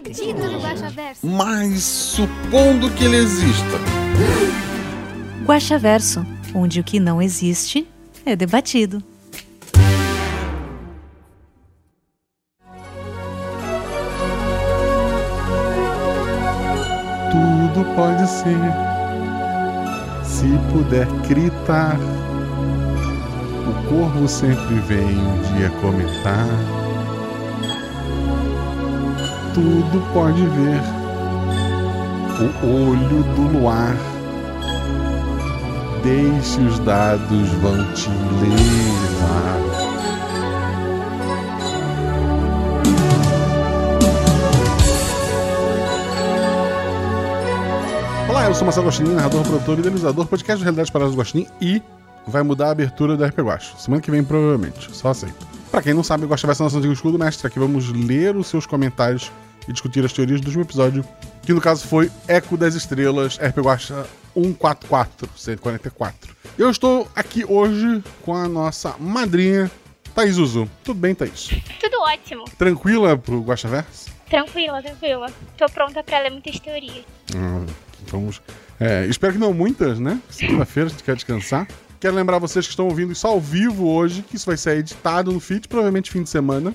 Guaxaverso. Mas supondo que ele exista, Guaxaverso, onde o que não existe é debatido. Tudo pode ser, se puder gritar. O corvo sempre vem um dia comentar. Tudo pode ver, o olho do luar. Deixe os dados vão te levar. Olá, eu sou Marcelo Gostinho, narrador, produtor idealizador, podcast do Realidade Paradas do Gostinho e vai mudar a abertura do RP Guacho. Semana que vem, provavelmente. Só aceito. Pra quem não sabe, Guacha vai ser nosso antigo escudo mestre. Aqui vamos ler os seus comentários e discutir as teorias do último episódio, que no caso foi Eco das Estrelas, RP Guacha 144, 144. Eu estou aqui hoje com a nossa madrinha, Thaís Uzu. Tudo bem, Thaís? Tudo ótimo. Tranquila pro Guaxaverso? Tranquila, tranquila. Tô pronta pra ler muitas teorias. Ah, vamos. É, espero que não muitas, né? Segunda-feira a gente quer descansar. Quero lembrar vocês que estão ouvindo isso ao vivo hoje, que isso vai ser editado no feed, provavelmente fim de semana.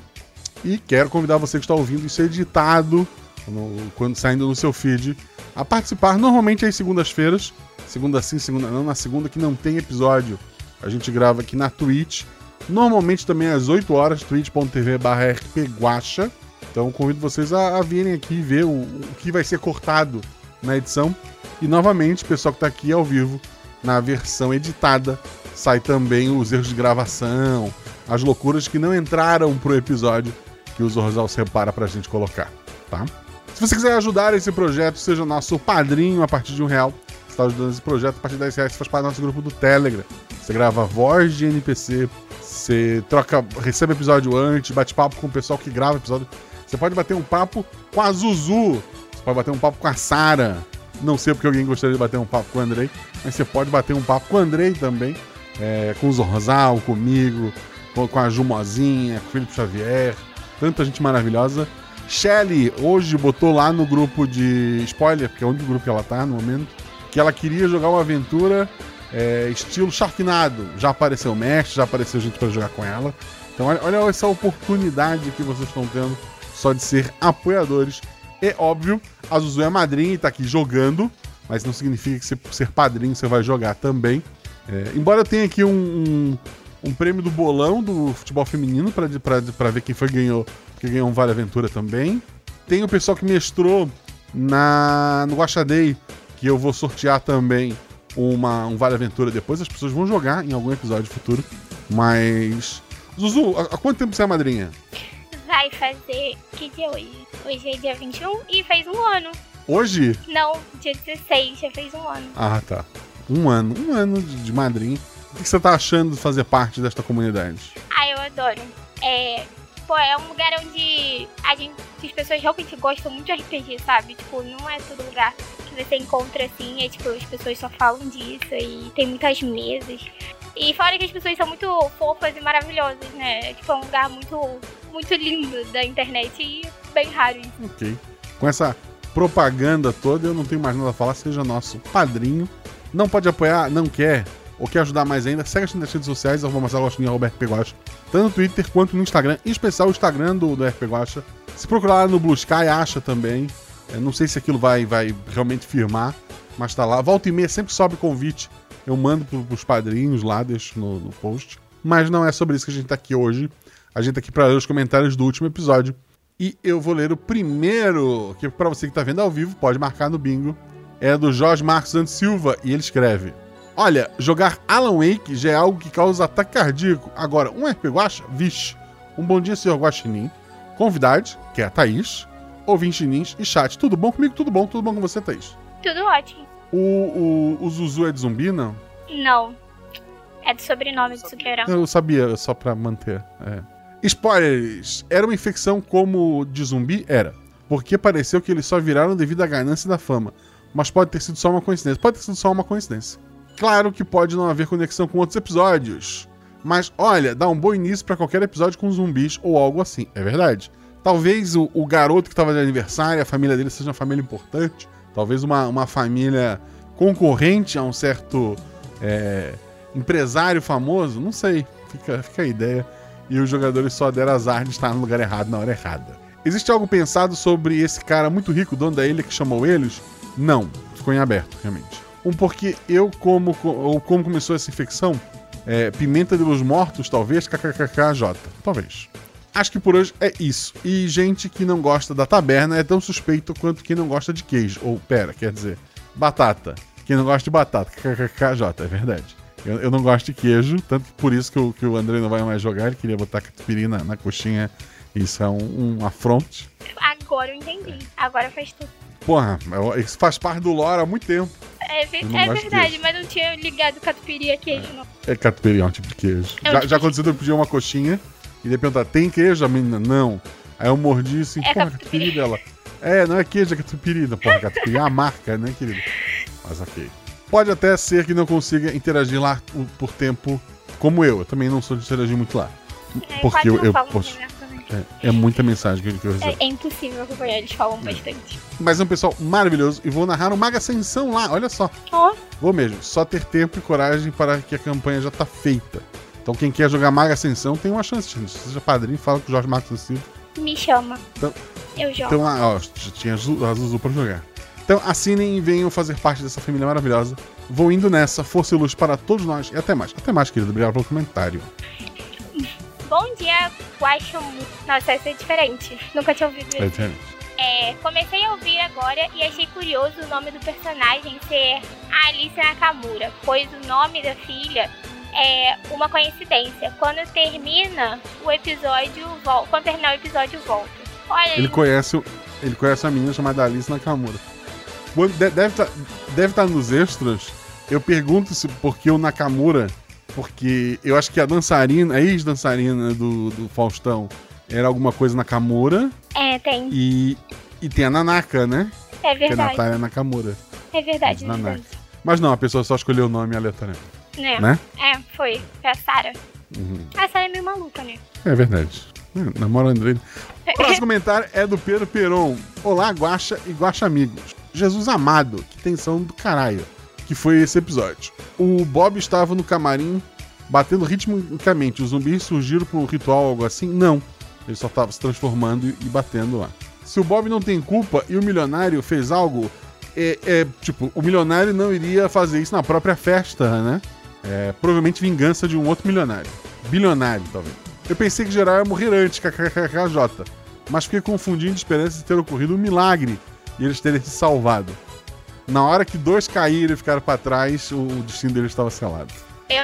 E quero convidar você que está ouvindo isso editado, no- quando saindo no seu feed, a participar normalmente às segundas-feiras. Segunda sim, segunda não. Na segunda que não tem episódio, a gente grava aqui na Twitch. Normalmente também às 8 horas, twitch.tv rpguacha. Então convido vocês a, a virem aqui ver o, o que vai ser cortado na edição. E novamente, pessoal que está aqui ao vivo, na versão editada, sai também os erros de gravação, as loucuras que não entraram pro episódio que o Zorzal separa pra gente colocar, tá? Se você quiser ajudar esse projeto, seja nosso padrinho a partir de um real. Você está ajudando esse projeto a partir de 10 reais, você faz parte do nosso grupo do Telegram. Você grava voz de NPC, você troca, recebe episódio antes, bate papo com o pessoal que grava episódio. Você pode bater um papo com a Zuzu, você pode bater um papo com a Sara. Não sei porque alguém gostaria de bater um papo com o Andrei, mas você pode bater um papo com o Andrei também, é, com o Zorzal, comigo, com, a Jumozinha, com o Felipe Xavier, tanta gente maravilhosa. Shelly hoje botou lá no grupo de spoiler, porque é o único grupo que ela tá no momento, que ela queria jogar uma aventura é, estilo Sharknado. Já apareceu o mestre, já apareceu gente para jogar com ela. Então olha, olha essa oportunidade que vocês estão tendo só de ser apoiadores. É óbvio, a Zuzu é madrinha e tá aqui jogando, mas não significa que por ser padrinho você vai jogar também. É, embora eu tenha aqui um, um, um prêmio do bolão do futebol feminino para ver quem foi ganhou, que ganhou um Vale Aventura também. Tem o pessoal que mestrou na, no Guaxa Day, que eu vou sortear também uma, um Vale Aventura depois. As pessoas vão jogar em algum episódio futuro. Mas. Zuzu, há quanto tempo você é madrinha? Vai fazer. Que dia é hoje? Hoje é dia 21 e fez um ano. Hoje? Não, dia 16, já fez um ano. Ah, tá. Um ano. Um ano de, de madrinha. O que você tá achando de fazer parte desta comunidade? Ah, eu adoro. É. Pô, é um lugar onde a gente, as pessoas realmente gostam muito de RPG, sabe? Tipo, não é todo lugar que você encontra assim, é tipo, as pessoas só falam disso e tem muitas mesas. E fora que as pessoas são muito fofas e maravilhosas, né? É, tipo, é um lugar muito, muito lindo da internet e bem raro isso. Ok. Com essa propaganda toda, eu não tenho mais nada a falar. Seja nosso padrinho. Não pode apoiar, não quer, ou quer ajudar mais ainda, segue a gente nas redes sociais, arroba Marcelo Agostinho, arroba RP Guacha, tanto no Twitter quanto no Instagram, em especial o Instagram do, do RP. Se procurar lá no Blue Sky, acha também. Eu não sei se aquilo vai, vai realmente firmar, mas tá lá. Volta e meia, sempre sobe convite. Eu mando pro, pros padrinhos lá, deixo no, no post. Mas não é sobre isso que a gente tá aqui hoje. A gente tá aqui pra ler os comentários do último episódio. E eu vou ler o primeiro, que para você que tá vendo ao vivo, pode marcar no bingo. É do Jorge Marcos Santos Silva e ele escreve: Olha, jogar Alan Wake já é algo que causa ataque cardíaco. Agora, um RP Guacha? Vixe. Um bom dia, senhor Guaxinim. Convidade, que é a Thaís. ouvintinins e chat. Tudo bom comigo? Tudo bom? Tudo bom com você, Thaís? Tudo ótimo. O, o, o Zuzu é de zumbi, não? Não. É do sobrenome do Suqueirão. Eu sabia, só pra manter. É. Spoilers! Era uma infecção como de zumbi? Era. Porque pareceu que eles só viraram devido à ganância da fama. Mas pode ter sido só uma coincidência. Pode ter sido só uma coincidência. Claro que pode não haver conexão com outros episódios. Mas olha, dá um bom início pra qualquer episódio com zumbis ou algo assim. É verdade. Talvez o, o garoto que tava de aniversário, a família dele seja uma família importante. Talvez uma, uma família concorrente a um certo é, empresário famoso. Não sei. Fica, fica a ideia. E os jogadores só deram azar de estar no lugar errado na hora errada. Existe algo pensado sobre esse cara muito rico, dono da ilha, que chamou eles? Não. Ficou em aberto, realmente. Um porque eu, como, ou como começou essa infecção, é, Pimenta de Los Mortos, talvez, kkkj. Talvez. Acho que por hoje é isso. E gente que não gosta da taberna é tão suspeito quanto quem não gosta de queijo. Ou, pera, quer dizer, batata. Quem não gosta de batata, kkkj, é verdade. Eu, eu, não gosto de queijo, tanto que por isso que o, que o André não vai mais jogar. Ele queria botar catupiry na, na coxinha. Isso é um, um afronte. Agora eu entendi. Agora faz tudo. Porra, isso faz parte do lore há muito tempo. É, é verdade, mas não tinha ligado catupiry a queijo, não. É catupiry, é um tipo de queijo. É um já, tipo já aconteceu de eu pedir uma coxinha e de perguntar, tem queijo? A menina, não. Aí eu mordi assim, é porra, catupiry. dela. É, não é queijo, é catupiry. Porra, catupiry é a marca, né, querido? Mas ok. Pode até ser que não consiga interagir lá por tempo como eu. Eu também não sou de interagir muito lá. É, porque eu, eu posso. É, é, muita mensagem que eu recebo. É, é impossível acompanhar, eles falam é. bastante. Mas é um pessoal maravilhoso e vou narrar um Maga Ascensão lá, olha só. Oh. Vou mesmo, só ter tempo e coragem para que a campanha já tá feita. Então quem quer jogar Maga Ascensão tem uma chance, gente. Seja padrinho, fala com o Jorge Marcos Silva. Me chama. Então, eu jogo. Então, ó, tinha a Zuzu pra jogar. Então assinem e venham fazer parte dessa família maravilhosa. Vou indo nessa, força e luz para todos nós e até mais. Até mais, querido. Obrigado pelo comentário. Bom dia, Guaxamu. Nossa, essa é diferente. Nunca tinha ouvido isso. É diferente. É, comecei a ouvir agora e achei curioso o nome do personagem ser Alice Nakamura, pois o nome da filha é uma coincidência. Quando termina o episódio, volta. Quando terminar o episódio, volta. Olha, ele conhece, ele conhece a menina chamada Alice Nakamura. Deve estar tá, deve tá nos extras. Eu pergunto se porque o Nakamura porque eu acho que a dançarina, a ex-dançarina do, do Faustão era alguma coisa Nakamura. É, tem. E, e tem a Nanaka, né? É verdade. Que é a Natália Nakamura. É verdade, é verdade. Mas não, a pessoa só escolheu o nome aleatoriamente. É. Né? É, foi. Foi a Sarah. Uhum. A Sarah é meio maluca, né? É verdade. É, namora André. O próximo comentário é do Pedro Peron. Olá, Guaxa e Guaxa Amigos. Jesus amado, que tensão do caralho que foi esse episódio. O Bob estava no camarim batendo ritmicamente. Os zumbis surgiram por um ritual, algo assim? Não. Ele só estava se transformando e batendo lá. Se o Bob não tem culpa e o milionário fez algo, é, é, tipo, o milionário não iria fazer isso na própria festa, né? É, provavelmente vingança de um outro milionário. Bilionário, talvez. Eu pensei que geral ia morrer antes, kkkj. Mas fiquei confundindo de esperança de ter ocorrido um milagre e eles terem se salvado. Na hora que dois caíram e ficaram para trás, o destino deles estava selado.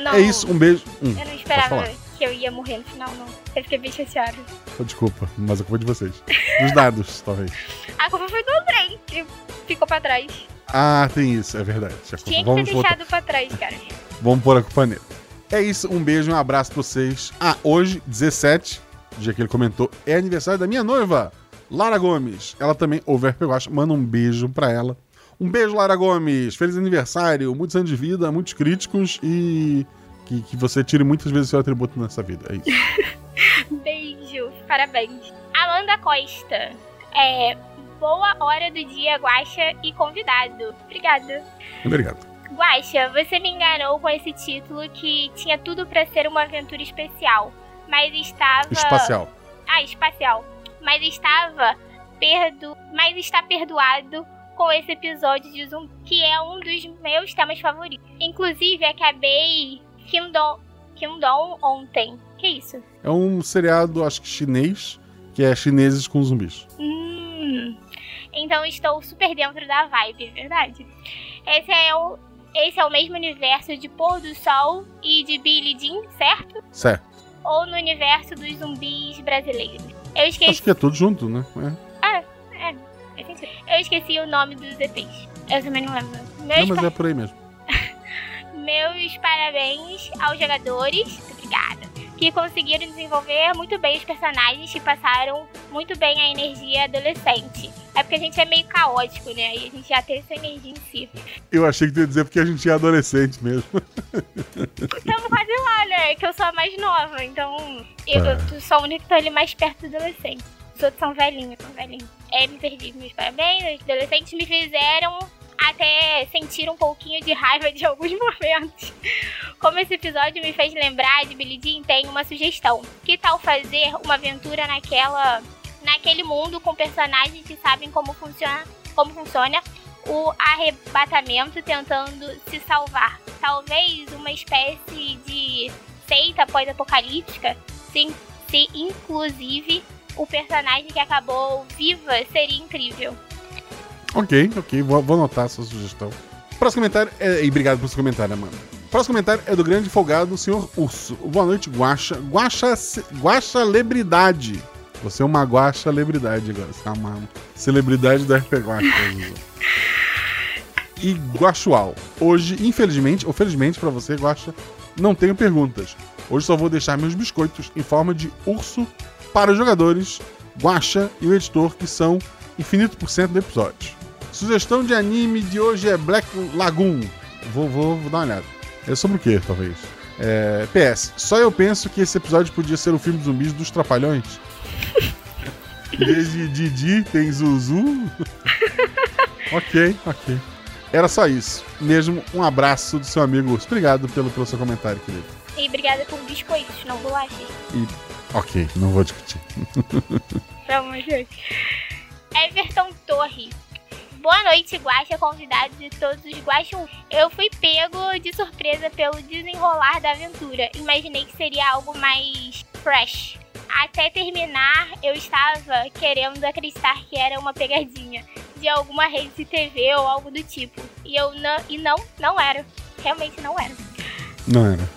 Não. É isso, um beijo. Hum, eu não esperava que eu ia morrer no final, não. Eu fiquei bem chateada. Oh, desculpa, mas a culpa é de vocês. Dos dados, talvez. A culpa foi do Andrei, que ficou pra trás. Ah, tem isso, é verdade. Tinha que Vamos ter deixado pra trás, cara. Vamos pôr a culpa nele. É isso, um beijo, um abraço pra vocês. Ah, hoje, 17, dia que ele comentou, é aniversário da minha noiva, Lara Gomes. Ela também ouve RP Manda um beijo pra ela. Um beijo, Lara Gomes. Feliz aniversário, muitos anos de vida, muitos críticos e que, que você tire muitas vezes seu atributo nessa vida. É isso. beijo, parabéns. Amanda Costa. É, boa hora do dia, Guaxa e convidado. Obrigada. Obrigado. Guaxa, você me enganou com esse título que tinha tudo para ser uma aventura especial, mas estava. Espacial. Ah, espacial. Mas estava perdo. Mas está perdoado com esse episódio de Zumbi, que é um dos meus temas favoritos. Inclusive, acabei Kingdom, Kingdom ontem. Que isso? É um seriado, acho que chinês, que é chineses com zumbis. Hum, então estou super dentro da vibe, é verdade. Esse é o, esse é o mesmo universo de Pôr do Sol e de Billy Jean, certo? Certo. Ou no universo dos zumbis brasileiros? Eu esqueci. Acho que é tudo junto, né? É. Ah, é. esqueci o nome dos EPs. Eu também não lembro. Não, Meus, mas pa- é por aí mesmo. Meus parabéns aos jogadores. Muito obrigada. Que conseguiram desenvolver muito bem os personagens e passaram muito bem a energia adolescente. É porque a gente é meio caótico, né? E a gente já tem essa energia em si. Eu achei que tu ia dizer porque a gente é adolescente mesmo. Estamos quase lá, né? Que eu sou a mais nova, então eu, Tá. eu sou a única que tô ali mais perto do adolescente. Os outros são velhinhos, são velhinhos. É, me perdi. Meus parabéns, os adolescentes me fizeram até sentir um pouquinho de raiva de alguns momentos. Como esse episódio me fez lembrar de Billie Jean, tem uma sugestão. Que tal fazer uma aventura naquela, naquele mundo com personagens que sabem como funciona, como funciona o arrebatamento tentando se salvar? Talvez uma espécie de seita pós-apocalíptica, sim, se inclusive o personagem que acabou viva seria incrível. Ok, ok, vou, vou anotar essa sugestão. Próximo comentário é. E obrigado pelo seu comentário, Amanda. Próximo comentário é do grande folgado, Sr. Urso. Boa noite. Guaxa, ce- Guaxa Celebridade. Você é uma Guaxa Celebridade agora. Você é uma celebridade da RP Guaxa. e Guaxual. Hoje, infelizmente, ou felizmente pra você, Guaxa, não tenho perguntas. Hoje só vou deixar meus biscoitos em forma de urso para os jogadores, Guaxa e o editor, que são infinito por cento do episódio. Sugestão de anime de hoje é Black Lagoon. Vou, vou, vou dar uma olhada. É sobre o que, talvez? É, PS, só eu penso que esse episódio podia ser o filme de zumbis dos Trapalhões. em vez de Didi, tem Zuzu. ok, ok. Era só isso. Mesmo um abraço do seu amigo. Obrigado pelo, pelo seu comentário, querido. E obrigada por biscoitos, não bolachas. E, ok, não vou discutir. Vamos ver. Everton Torre. Boa noite, Guaxa, convidados e todos os Guaxum. Eu fui pego de surpresa pelo desenrolar da aventura. Imaginei que seria algo mais fresh. Até terminar, eu estava querendo acreditar que era uma pegadinha de alguma rede de TV ou algo do tipo. E eu não, e não, não era. Realmente não era. Não era.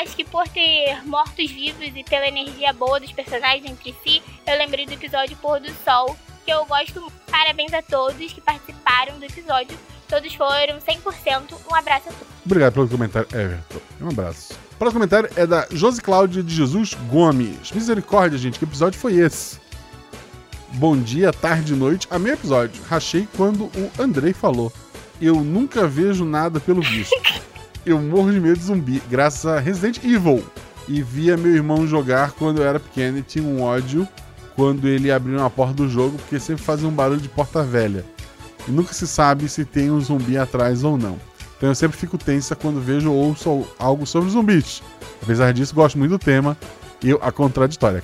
Acho que por ter mortos-vivos e pela energia boa dos personagens entre si, eu lembrei do episódio Pôr do Sol, que eu gosto muito. Parabéns a todos que participaram do episódio. Todos foram 100%. Um abraço a todos. Obrigado pelo comentário, Everton. Um abraço. O próximo comentário é da Josi Cláudia de Jesus Gomes. Misericórdia, gente, que episódio foi esse? Bom dia, tarde e noite. Amei o episódio. Rachei quando o Andrei falou. Eu nunca vejo nada pelo visto. Eu morro de medo de zumbi, graças a Resident Evil. E via meu irmão jogar quando eu era pequeno e tinha um ódio quando ele abriu uma porta do jogo, porque sempre fazia um barulho de porta velha. E nunca se sabe se tem um zumbi atrás ou não. Então eu sempre fico tensa quando vejo ou ouço algo sobre zumbis. Apesar disso, gosto muito do tema e a contraditória.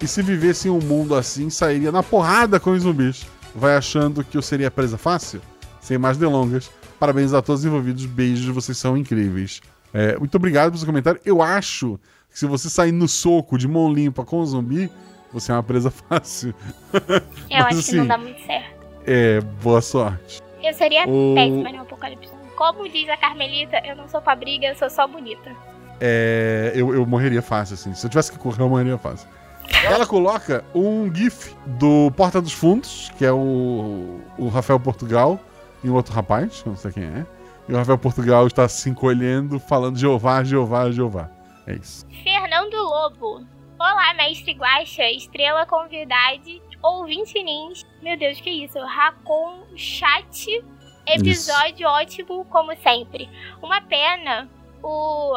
E se vivesse em um mundo assim, sairia na porrada com os zumbis. Vai achando que eu seria presa fácil? Sem mais delongas, parabéns a todos os envolvidos. Beijos, vocês são incríveis. É, muito obrigado pelo seu comentário. Eu acho que se você sair no soco de mão limpa com o zumbi, você é uma presa fácil. Eu Mas, acho que não assim, dá muito certo. É, boa sorte. Eu seria O- péssima no Apocalipse. Como diz a Carmelita, eu não sou pra briga, eu sou só bonita. É, eu, eu morreria fácil, assim. Se eu tivesse que correr, eu morreria fácil. Ela coloca um GIF do Porta dos Fundos, que é o, o Rafael Portugal, e um outro rapaz, não sei quem é. E o Rafael Portugal está se encolhendo, falando Jeová, Jeová, Jeová. É isso. Fernando Lobo. Olá, mestre Guaxa, estrela convidade, ouvinte nins. Meu Deus, que isso? Racon Chat. Episódio ótimo, como sempre. Uma pena o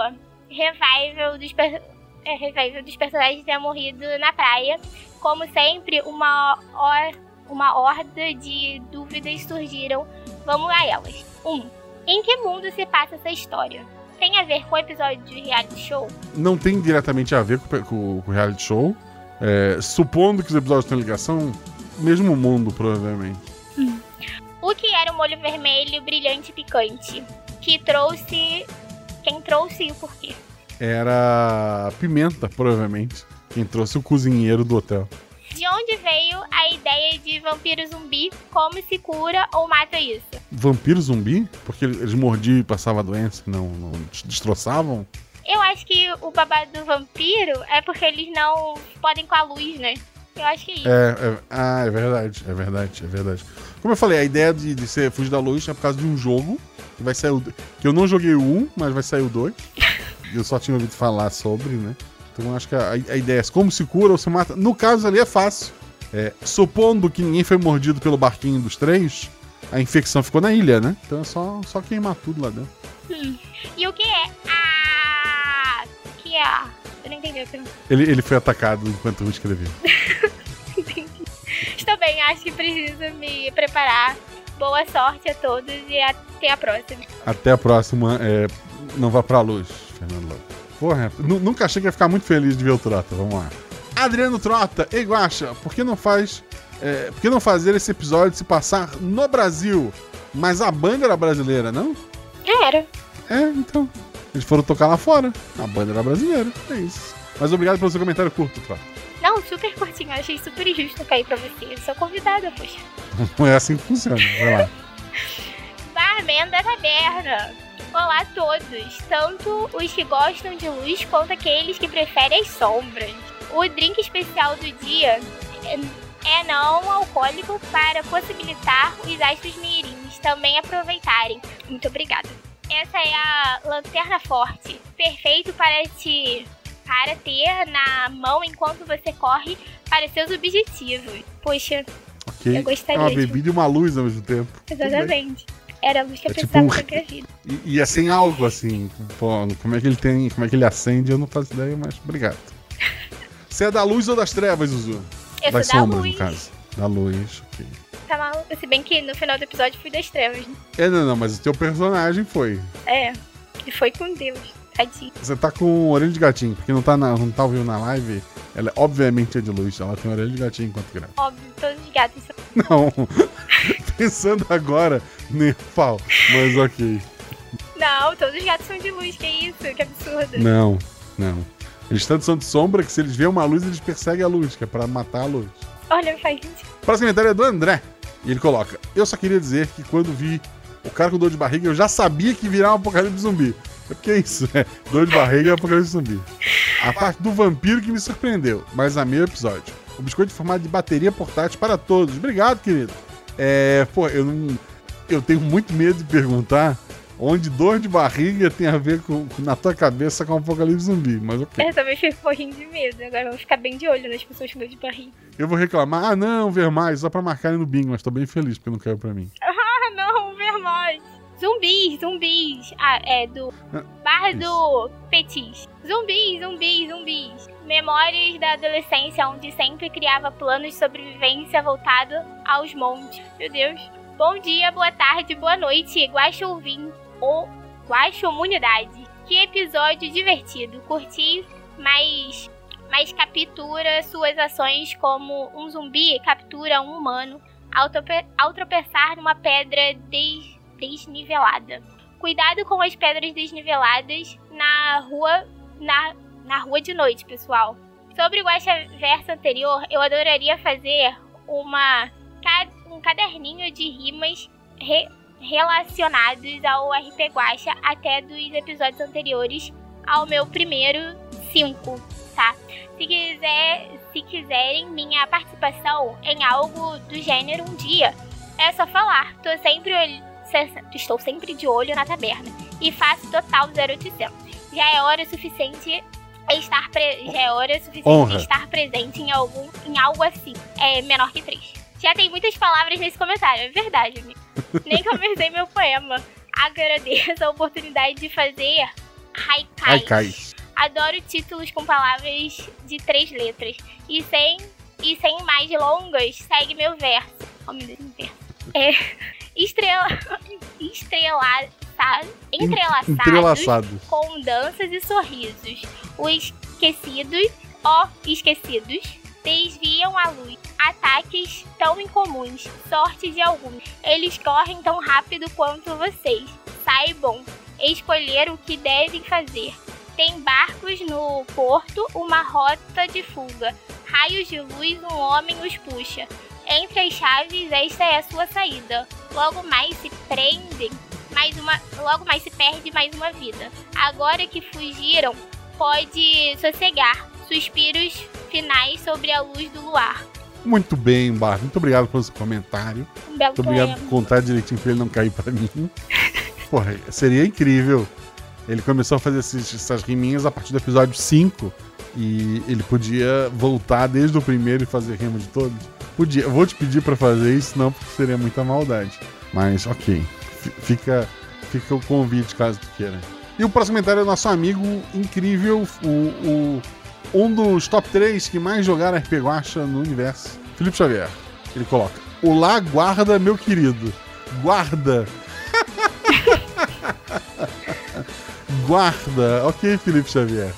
revival dos, per- é, revival dos personagens ter morrido na praia. Como sempre, uma, or- uma horda de dúvidas surgiram. Vamos a elas. 1. Um, em que mundo se passa essa história? Tem a ver com o episódio de reality show? Não tem diretamente a ver com, o reality show. É, supondo que os episódios têm ligação, mesmo mundo, provavelmente. O que era o molho vermelho brilhante e picante? Que trouxe. Quem trouxe e o porquê? Era Pimenta, provavelmente. Quem trouxe o cozinheiro do hotel. De onde veio a ideia de vampiro zumbi? Como se cura ou mata isso? Vampiro zumbi? Porque eles mordiam e passavam a doença, não, não destroçavam? Eu acho que o babado do vampiro é porque eles não podem com a luz, né? Eu acho que é isso. É, é- ah, é verdade, é verdade, é verdade. Como eu falei, a ideia de, de ser Fugir da Luz é por causa de um jogo que vai sair o, que eu não joguei o 1, mas vai sair o 2. eu só tinha ouvido falar sobre, né? Então acho que a, a ideia é como se cura ou se mata. No caso ali é fácil. É, supondo que ninguém foi mordido pelo barquinho dos três, a infecção ficou na ilha, né? Então é só, só queimar tudo lá dentro. E o que é? Ah, que é? Eu não entendi a pergunta. Ele, ele foi atacado enquanto eu escrevia. Estou bem, acho que preciso me preparar. Boa sorte a todos e até a próxima. Até a próxima. é, não vá pra luz, Fernando Lobo. Porra, nu- nunca achei que ia ficar muito feliz de ver o Trota. Vamos lá. Adriano Trota, ei Guaxa, por que não faz. é, por que não fazer esse episódio se passar no Brasil? Mas a banda era brasileira, não? Era. É, então. Eles foram tocar lá fora. A banda era brasileira. É isso. Mas obrigado pelo seu comentário curto, Trota. Não, super curtinho. Eu achei super injusto cair pra você. Eu sou convidada, poxa. Não é assim que funciona. Vai lá. Barman da taberna. Olá a todos, tanto os que gostam de luz quanto aqueles que preferem as sombras. O drink especial do dia é- é não alcoólico para possibilitar os astros mirins também aproveitarem. Muito obrigada. Essa é a lanterna forte, perfeito para te para ter na mão enquanto você corre para seus objetivos. Poxa, Ok. Eu gostaria é uma de- bebida e uma luz ao mesmo tempo. exatamente. Era a luz que eu É tipo precisava um- pra minha vida. E, e é sem álcool, assim. Pô, como é que ele tem. Como é que ele acende, eu não faço ideia, mas obrigado. Você é da luz ou das trevas, Zuzu? Eu das sou da sombras, luz. no caso. Da luz, ok. Tá maluco? Se bem que no final do episódio fui das trevas, né? É, não, não, mas o teu personagem foi. É. E foi com Deus. Tadinho. Você tá com orelha de gatinho, porque não tá, na, não tá ouvindo na live. Ela obviamente é de luz, ela tem orelha de gatinho enquanto grava. Óbvio, todos os gatos são. Não. Pensando agora, nem pau. Mas ok. Não, todos os gatos são de luz, que isso? Que absurdo. Não, não. Eles tanto são de sombra que se eles veem uma luz, eles perseguem a luz, que é pra matar a luz. Olha, faz sentido. O próximo comentário é do André. E ele coloca: Eu só queria dizer que quando vi o cara com dor de barriga, eu já sabia que virar um apocalipse zumbi. É porque é isso, né? Dor de barriga é apocalipse zumbi. A parte do vampiro que me surpreendeu, mas amei o episódio. O biscoito em formato de bateria portátil para todos. Obrigado, querido. É, pô, eu não. Eu tenho muito medo de perguntar onde dor de barriga tem a ver com, na tua cabeça com o apocalipse zumbi, mas ok. Eu também fico morrendo de medo. Agora eu vou ficar bem de olho nas pessoas com dor de barriga. Eu vou reclamar, ah não, ver mais, só pra marcarem no bingo, mas tô bem feliz porque não caiu pra mim. Ah, não, ver mais. Zumbis, zumbis. Ah, é do. Ah, Barra do Petis. Zumbis, zumbis, zumbis. Memórias da adolescência, onde sempre criava planos de sobrevivência voltado aos montes. Meu Deus. Bom dia, boa tarde, boa noite, Guaxa ouvinte ou Guaxa Humanidade. Que episódio divertido. Curti, mas, mas captura suas ações como um zumbi captura um humano ao, trope- ao tropeçar numa pedra des- desnivelada. Cuidado com as pedras desniveladas na rua na, na rua de noite, pessoal. Sobre o Guaxa Verso anterior, eu adoraria fazer uma um caderninho de rimas re- relacionados ao RP Guaxa até dos episódios anteriores ao meu primeiro 5, tá? Se quiser, se quiserem minha participação em algo do gênero um dia, é só falar. Tô sempre estou sempre de olho na taberna e faço total 0800. Já é hora suficiente estar pre- já é hora suficiente Honra. estar presente em algum em algo assim, é menor que 3. Já tem muitas palavras nesse comentário, é verdade, amigo. Nem comecei meu poema. Agradeço a oportunidade de fazer Ai, haikais. cai. Adoro títulos com palavras de três letras. E sem, e sem mais delongas, segue meu verso. Oh, meu Deus, meu verso. É. Estrela. Estrelado. Entrelaçados Entrelaçados. com danças e sorrisos. Os esquecidos, ó, esquecidos, desviam a luz. Ataques tão incomuns, sorte de alguns. Eles correm tão rápido quanto vocês. Saibam escolher o que devem fazer. Tem barcos no porto, uma rota de fuga. Raios de luz, um homem os puxa. Entre as chaves, esta é a sua saída. Logo mais se prendem, mais uma, logo mais se perde mais uma vida. Agora que fugiram, pode sossegar suspiros finais sobre a luz do luar. Muito bem, Bar. Muito obrigado pelo seu comentário. Um belo Muito obrigado poema. por contar direitinho pra ele não cair pra mim. Porra, seria incrível. Ele começou a fazer esses- essas riminhas a partir do episódio 5. E ele podia voltar desde o primeiro e fazer rima de todos. Podia. Eu vou te pedir pra fazer isso, não, porque seria muita maldade. Mas, ok. F- Fica, fica o convite, caso tu queira. E o próximo comentário é do nosso amigo incrível, o, o- um dos top 3 que mais jogaram RP Guacha no universo, Felipe Xavier. Ele coloca: Olá, guarda, meu querido. Guarda. guarda. Ok, Felipe Xavier.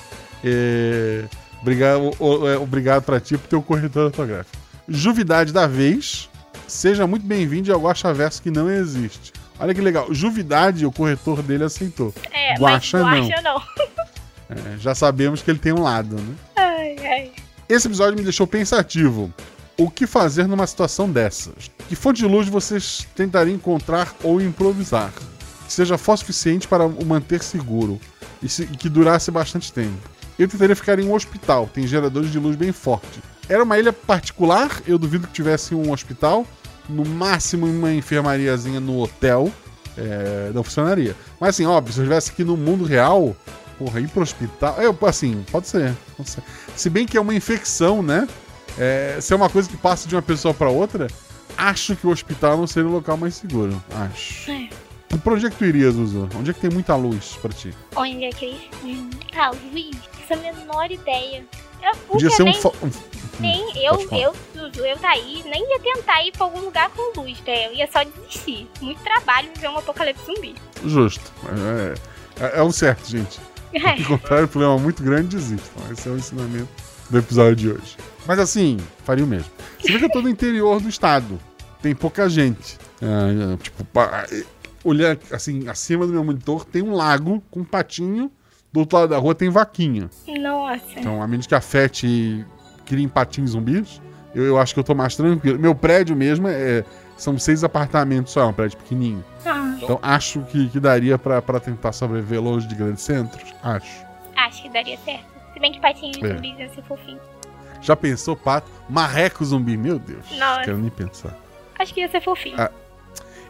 É, Obrigado, é, obrigado pra ti por ter o corretor ortográfico. Juvidade da vez. Seja muito bem-vindo ao Guacha Verso que não existe. Olha que legal. Juvidade, o corretor dele aceitou. É, Guaxa mas não. guacha não. É, já sabemos que ele tem um lado, né? Ai, ai. Esse episódio me deixou pensativo. O que fazer numa situação dessas? Que fonte de luz vocês tentariam encontrar ou improvisar? Que seja forte o suficiente para o manter seguro e se- e que durasse bastante tempo. Eu tentaria ficar em um hospital, tem geradores de luz bem forte. Era uma ilha particular, eu duvido que tivesse um hospital. No máximo uma enfermariazinha no hotel. é, não funcionaria. Mas assim, óbvio, se eu estivesse aqui no mundo real, porra, ir pro hospital. Eu, assim, pode ser, pode ser. Se bem que é uma infecção, né? É, se é uma coisa que passa de uma pessoa pra outra, acho que o hospital não seria o local mais seguro. Acho. É. Pra onde é que tu irias? Onde é que tem muita luz pra ti? Onde é que. Hum, Ah, Luiz, essa é menor ideia. Eu Podia ser nem, um- nem pode eu, eu, Zuzu, eu daí, nem ia tentar ir pra algum lugar com luz, né? Eu ia só desistir. Muito trabalho ver um apocalipse zumbi. Justo. É, é- é o certo, gente. É. Encontrar um problema muito grande, desistam. Esse é o ensinamento do episódio de hoje. Mas assim, faria o mesmo. Você vê que eu tô no interior do estado. Tem pouca gente. É, é, tipo, é, olhar assim, acima do meu monitor tem um lago com um patinho. Do outro lado da rua tem vaquinha. Nossa. Então, a menos que afete criem patinhos zumbis, eu, eu acho que eu tô mais tranquilo. Meu prédio mesmo é. São seis apartamentos só, é um prédio pequenininho. Ah, Então acho que, que daria pra, pra tentar sobreviver longe de grandes centros. Acho. acho que daria certo. Se bem que patinhos É. zumbis iam ser fofinho. Já pensou, pato? Marreco zumbi, meu Deus. Nossa. Quero nem pensar. Acho que ia ser fofinho. Ah.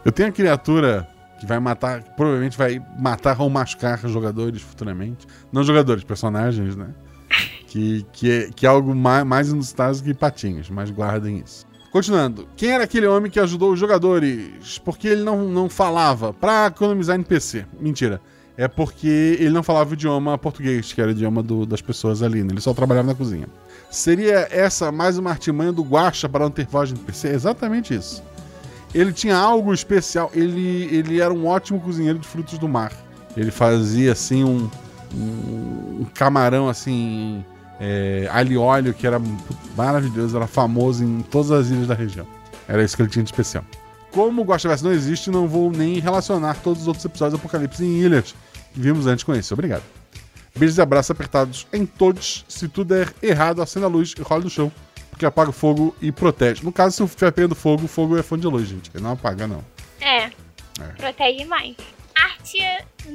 Eu tenho a criatura que vai matar, que provavelmente vai matar ou machucar jogadores futuramente. Não jogadores, personagens, né? Que, que, é, que é algo mais, mais inusitado que patinhos, mas guardem isso. Continuando, quem era aquele homem que ajudou os jogadores? Porque ele não, não falava pra economizar NPC. Mentira. É porque ele não falava o idioma português, que era o idioma do- das pessoas ali, né? Ele só trabalhava na cozinha. Seria essa mais uma artimanha do Guacha para não ter voz de NPC? É exatamente isso. Ele tinha algo especial. Ele, ele era um ótimo cozinheiro de frutos do mar. Ele fazia assim um, um, um camarão assim é, alho que era maravilhoso, era famoso em todas as ilhas da região. Era isso que ele tinha de especial. Como o Guaxaverso não existe, não vou nem relacionar todos os outros episódios do Apocalipse em ilhas que vimos antes com esse. Obrigado. Beijos e abraços apertados em todos. Se tudo der errado, acenda a luz e rola no chão. Porque apaga o fogo e protege. No caso, se estiver pegando fogo, o fogo é fonte de luz, gente. Ele não apaga, não. É. Protege mais. Arte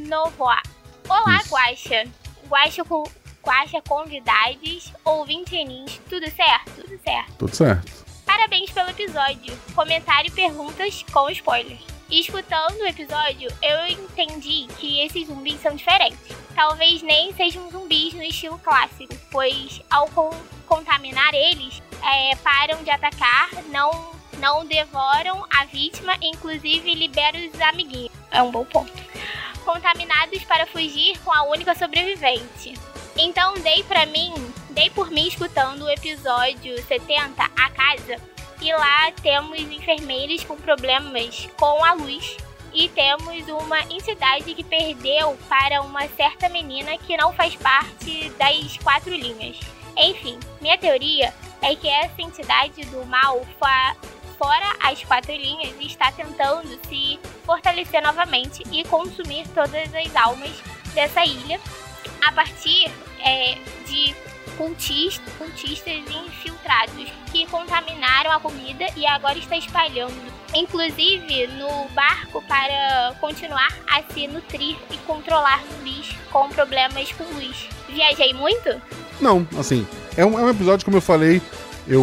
Novoa. Olá, Isso. Guaxa. Guaxa com. Guaxa convidados, ouvintinins, tudo certo? Tudo certo. Tudo certo. Parabéns pelo episódio. Comentário e perguntas com spoilers. E escutando o episódio, eu entendi que esses zumbis são diferentes. Talvez nem sejam zumbis no estilo clássico, pois ao con- contaminar eles, é, param de atacar, não, não devoram a vítima, inclusive liberam os amiguinhos. É um bom ponto. Contaminados para fugir com a única sobrevivente. Então dei pra mim, dei por mim escutando o episódio 70, A Casa, e lá temos enfermeiros com problemas com a luz. E temos uma entidade que perdeu para uma certa menina que não faz parte das quatro linhas. Enfim, minha teoria é que essa entidade do mal, fora as quatro linhas, está tentando se fortalecer novamente e consumir todas as almas dessa ilha a partir é, de cultis- cultistas infiltrados que contaminaram a comida e agora está espalhando, inclusive no barco para continuar a se nutrir e controlar zumbis com problemas com luz. Viajei muito? Não, assim, é um, é um episódio, como eu falei, eu,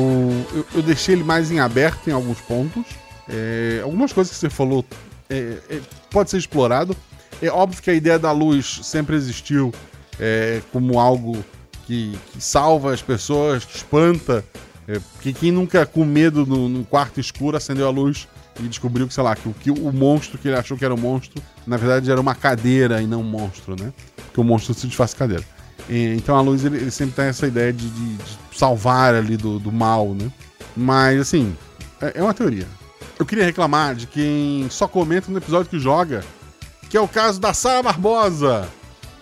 eu, eu deixei ele mais em aberto em alguns pontos. É, algumas coisas que você falou é, é, pode ser explorado. É óbvio que a ideia da luz sempre existiu é, como algo que, que, salva as pessoas, que espanta. É, que quem nunca com medo no, no, quarto escuro acendeu a luz e descobriu que, sei lá, que, que o monstro que ele achou que era um monstro, na verdade era uma cadeira e não um monstro, né? Porque o monstro se desfaz cadeira. E, então a luz ele, ele, sempre tem essa ideia de, de, de salvar ali do, do, mal, né? Mas assim, é, é uma teoria. Eu queria reclamar de quem só comenta no episódio que joga, que é o caso da Sara Barbosa,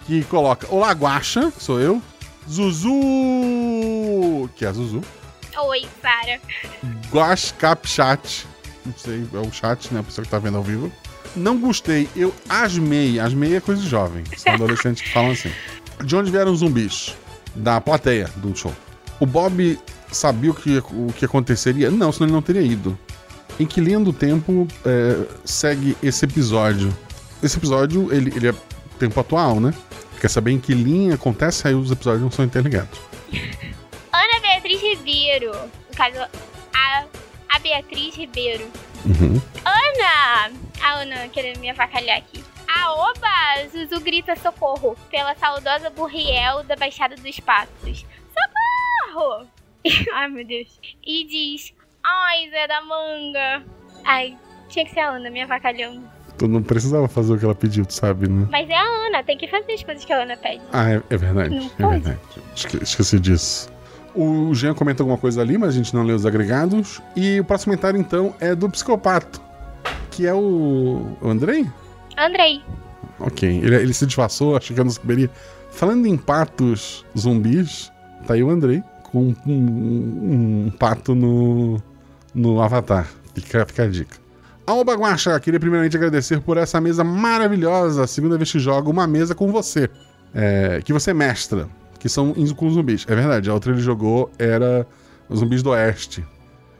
que coloca Olá Guaxa, que sou eu, Zuzu, que é a Zuzu. Oi, Sara. Guax Cap Chat, não sei, é o chat, né? A pessoa que tá vendo ao vivo. Não gostei, eu asmei. Asmei é coisa de jovem. São adolescentes que falam assim. De onde vieram os zumbis? Da plateia do show. O Bob sabia o que, o que aconteceria? Não, senão ele não teria ido. Em que linha do tempo é, segue esse episódio? Esse episódio, ele, ele é tempo atual, né? Quer saber em que linha acontece, aí os episódios não são interligados. Ana Beatriz Ribeiro. No caso, a, a Beatriz Ribeiro. Uhum. Ana! A Ana querendo me avacalhar aqui. A Oba! Zuzu grita socorro pela saudosa Burriel da Baixada dos Patos. Socorro! Ai, meu Deus. E diz: Ai, Zé da Manga. Ai, tinha que ser a Ana me avacalhando. Tu não precisava fazer o que ela pediu, tu sabe, né? Mas é a Ana, tem que fazer as coisas que a Ana pede. Ah, é, é verdade. Não é pode. verdade. Esque- esqueci disso. O Jean comenta alguma coisa ali, mas a gente não lê os agregados. E o próximo comentário, então, é do psicopato. Que é o. O Andrei? Andrei. Ok. Ele, ele se disfarçou, achei que eu não saberia. Falando em patos zumbis, tá aí o Andrei com um, um- um pato no, no Avatar. Fica, fica a dica. Ao Baguacha, queria primeiramente agradecer por essa mesa maravilhosa. Segunda vez que jogo uma mesa com você. É, que você mestra. Que são com zumbis. É verdade, a outra ele jogou era os zumbis do Oeste.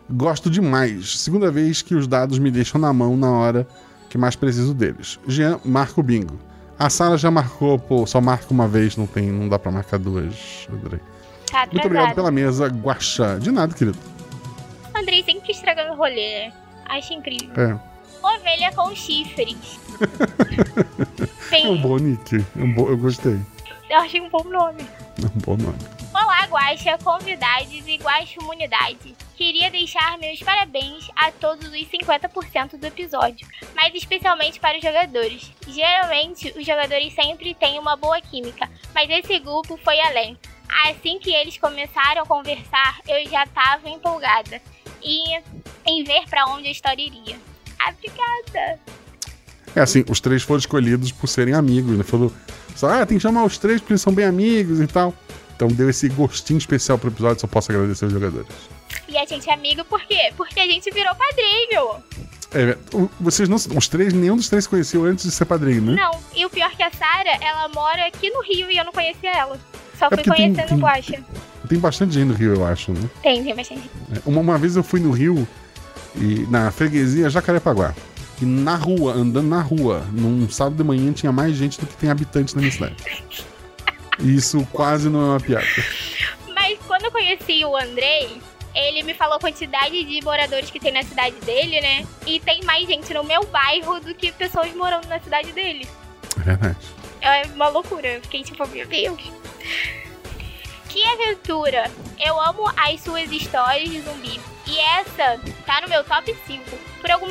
Gosto demais. Segunda vez que os dados me deixam na mão na hora que mais preciso deles. Jean, marca o bingo. A Sara já marcou, pô, só marca uma vez, não tem, não dá pra marcar duas, Andrei. Tá Muito obrigado pela mesa, Guaxa. De nada, querido. Andrei sempre estragando o rolê? Acho incrível. É. Ovelha com chifres. É um Tem, bom nick. É um bom, eu gostei. eu achei um bom nome. É um bom nome. Olá, Guaxa, convidados e Guaxa Comunidade. Queria deixar meus parabéns a todos os 50% do episódio, mas especialmente para os jogadores. Geralmente, os jogadores sempre têm uma boa química, mas esse grupo foi além. Assim que eles começaram a conversar, eu já estava empolgada e em ver para onde a história iria. Ah, Obrigada! É assim, os três foram escolhidos por serem amigos, né? Falou, ah, tem que chamar os três porque eles são bem amigos e tal. Então deu esse gostinho especial pro episódio, só posso agradecer os jogadores. E a gente é amigo por quê? Porque a gente virou padrinho! É, vocês não. Os três, nenhum dos três conheceu antes de ser padrinho, né? Não, e o pior que a Sara, ela mora aqui no Rio e eu não conhecia ela. Só É fui tem- conhecendo tem- o Guaxa. Tem bastante gente no Rio, eu acho, né? Tem, tem bastante. É, Uma, uma vez eu fui no Rio, e na freguesia Jacarepaguá. E na rua, andando na rua, num sábado de manhã, tinha mais gente do que tem habitantes na minha cidade. E isso quase não é uma piada. Mas quando eu conheci o Andrei, ele me falou a quantidade de moradores que tem na cidade dele, né? E tem mais gente no meu bairro do que pessoas morando na cidade dele. É verdade. É uma loucura. Eu fiquei tipo, meu Deus. Que aventura! Eu amo as suas histórias de zumbi. E essa tá no meu top 5. Por algum,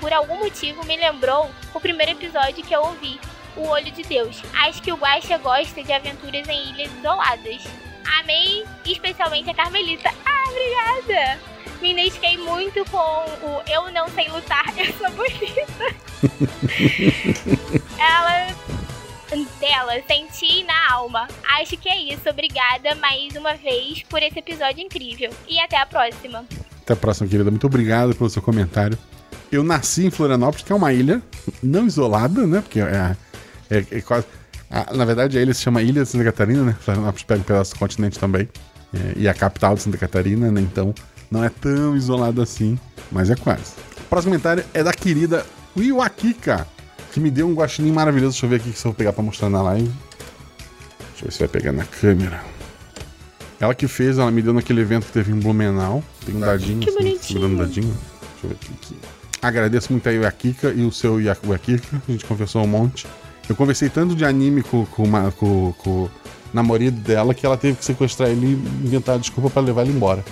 por algum motivo me lembrou o primeiro episódio que eu ouvi, O Olho de Deus. Acho que o Guaxa gosta de aventuras em ilhas isoladas. Amei especialmente a Carmelita. Ah, obrigada! Me identifiquei muito com o Eu Não Sei Lutar, eu sou bonita. Ela dela, senti na alma. Acho que é isso. Obrigada mais uma vez por esse episódio incrível. E até a próxima. Até a próxima, querida. Muito obrigado pelo seu comentário. Eu nasci em Florianópolis, que é uma ilha não isolada, né? Porque é, é, é quase. a- na verdade, a ilha se chama Ilha de Santa Catarina, né? Florianópolis pega um pedaço do continente também. É, e a capital de Santa Catarina, né? Então, não é tão isolado assim, mas é quase. O próximo comentário é da querida Wiwakika, que me deu um guaxinim maravilhoso. Deixa eu ver aqui se eu vou pegar pra mostrar na live. Deixa eu ver se vai pegar na câmera. Ela que fez, ela me deu naquele evento que teve em Blumenau. Tem um dadinho, Que assim, bonitinho. segurando um dadinho. Deixa eu ver aqui. Agradeço muito aí o Akika e o seu Yaku Akika. A gente conversou um monte. Eu conversei tanto de anime com, com, uma- com- com o namorado dela que ela teve que sequestrar ele e inventar desculpa pra levar ele embora.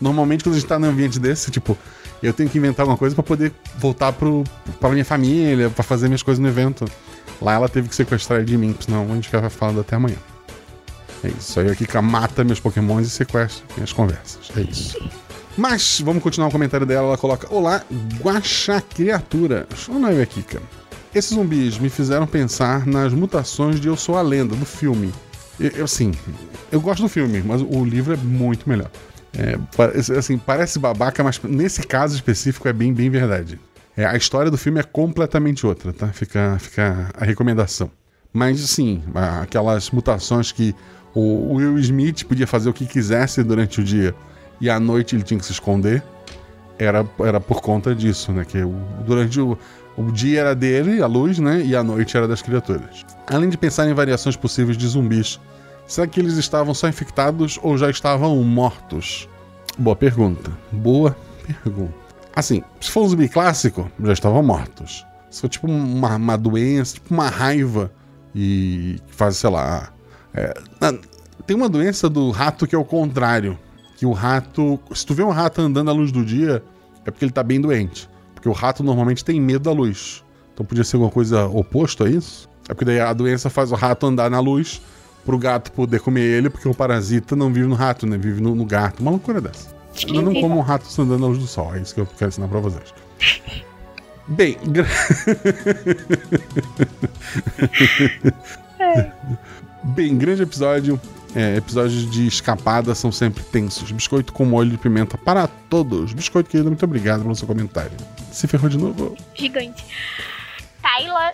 Normalmente, quando a gente tá num ambiente desse, tipo, eu tenho que inventar alguma coisa pra poder voltar pro, pra minha família, pra fazer minhas coisas no evento. Lá ela teve que sequestrar ele de mim, senão a gente ficava falando até amanhã. É isso. Aí a Kika mata meus pokémons e sequestra minhas conversas. É isso. Mas, vamos continuar o comentário dela. Ela coloca: Olá, Guaxa Criatura. Olá, eu, Kika. Esses zumbis me fizeram pensar nas mutações de Eu Sou a Lenda, do filme. Eu, eu, assim, eu gosto do filme, mas o livro é muito melhor. É, assim, parece babaca, mas nesse caso específico é bem, bem verdade. É, a história do filme é completamente outra, tá? Fica, fica a recomendação. Mas, a- aquelas mutações que o Will Smith podia fazer o que quisesse durante o dia e à noite ele tinha que se esconder, era, era por conta disso, né? Que o- durante o, o dia era dele, a luz, né? E a noite era das criaturas. Além de pensar em variações possíveis de zumbis, será que eles estavam só infectados ou já estavam mortos? Boa pergunta. Boa pergunta. Assim, se for um zumbi clássico, já estavam mortos. Se for tipo uma, uma doença, tipo uma raiva, e faz, sei lá. é, tem uma doença do rato que é o contrário. Que o rato. Se tu vê um rato andando à luz do dia, é porque ele tá bem doente. Porque o rato normalmente tem medo da luz. Então podia ser alguma coisa oposto a isso? É porque daí a doença faz o rato andar na luz pro gato poder comer ele, porque o parasita não vive no rato, né? Vive no, no gato. Uma loucura dessa. Eu não como um rato andando na luz do sol, é isso que eu quero ensinar pra vocês. Bem, gra- Bem, grande episódio. É, episódios de escapada são sempre tensos. Biscoito com molho de pimenta para todos. Biscoito querido, muito obrigado pelo seu comentário. Se ferrou de novo? Gigante. Tayla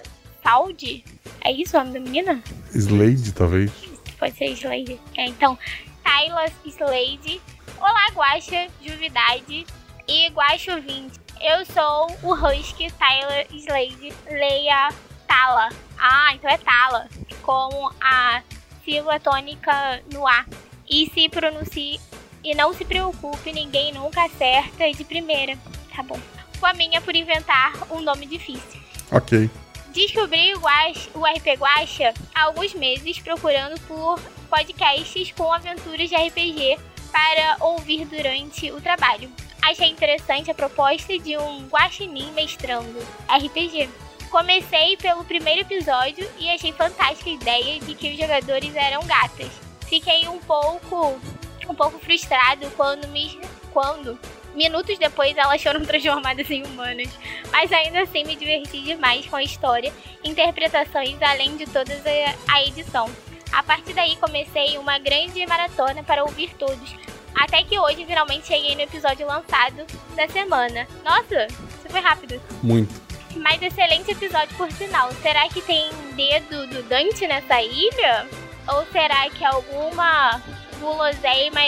Saldi? É isso o nome da menina? Slade, talvez. Pode ser Slade. É, então, Tayla Slade. Olá, Guaxa, Juvidade e Guaxa ouvinte. Eu sou o Husky Tyler Slade Leia Tala. Ah, então é Tala. Com a sílaba tônica no A. E se pronuncie. E não se preocupe, ninguém nunca acerta de primeira. Tá bom. Fominha por inventar um nome difícil. Ok. Descobri o, Guax- o RP Guacha há alguns meses procurando por podcasts com aventuras de RPG para ouvir durante o trabalho. Achei interessante a proposta de um guaxinim mestrando RPG. Comecei pelo primeiro episódio e achei fantástica a ideia de que os jogadores eram gatas. Fiquei um pouco um pouco frustrado quando me quando minutos depois elas foram transformadas em humanas mas ainda assim me diverti demais com a história, interpretações, além de toda a- edição. A partir daí comecei uma grande maratona para ouvir todos, até que hoje finalmente cheguei no episódio lançado da semana. Nossa, isso foi rápido. Muito. Mas excelente episódio por sinal. Será que tem dedo do Dante nessa ilha? Ou será que alguma guloseima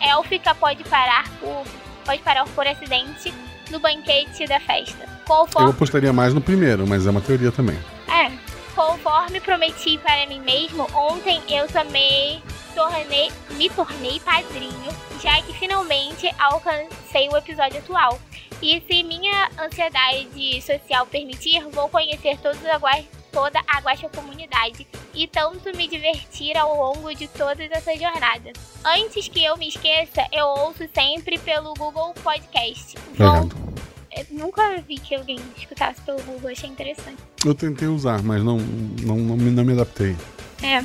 élfica pode parar por pode parar por acidente no banquete da festa? Eu Conforme apostaria mais no primeiro, mas é uma teoria também. é, conforme prometi para mim mesmo, ontem eu também tornei, me tornei padrinho, já que finalmente alcancei o episódio atual. E se minha ansiedade social permitir, vou conhecer todos gua- toda a Guaxa comunidade e tanto me divertir ao longo de toda essa jornada. Antes que eu me esqueça, eu ouço sempre pelo Google Podcast. Obrigado. eu nunca vi que alguém escutasse pelo Google, achei interessante. Eu tentei usar, mas não, não, não, me, não me adaptei. É.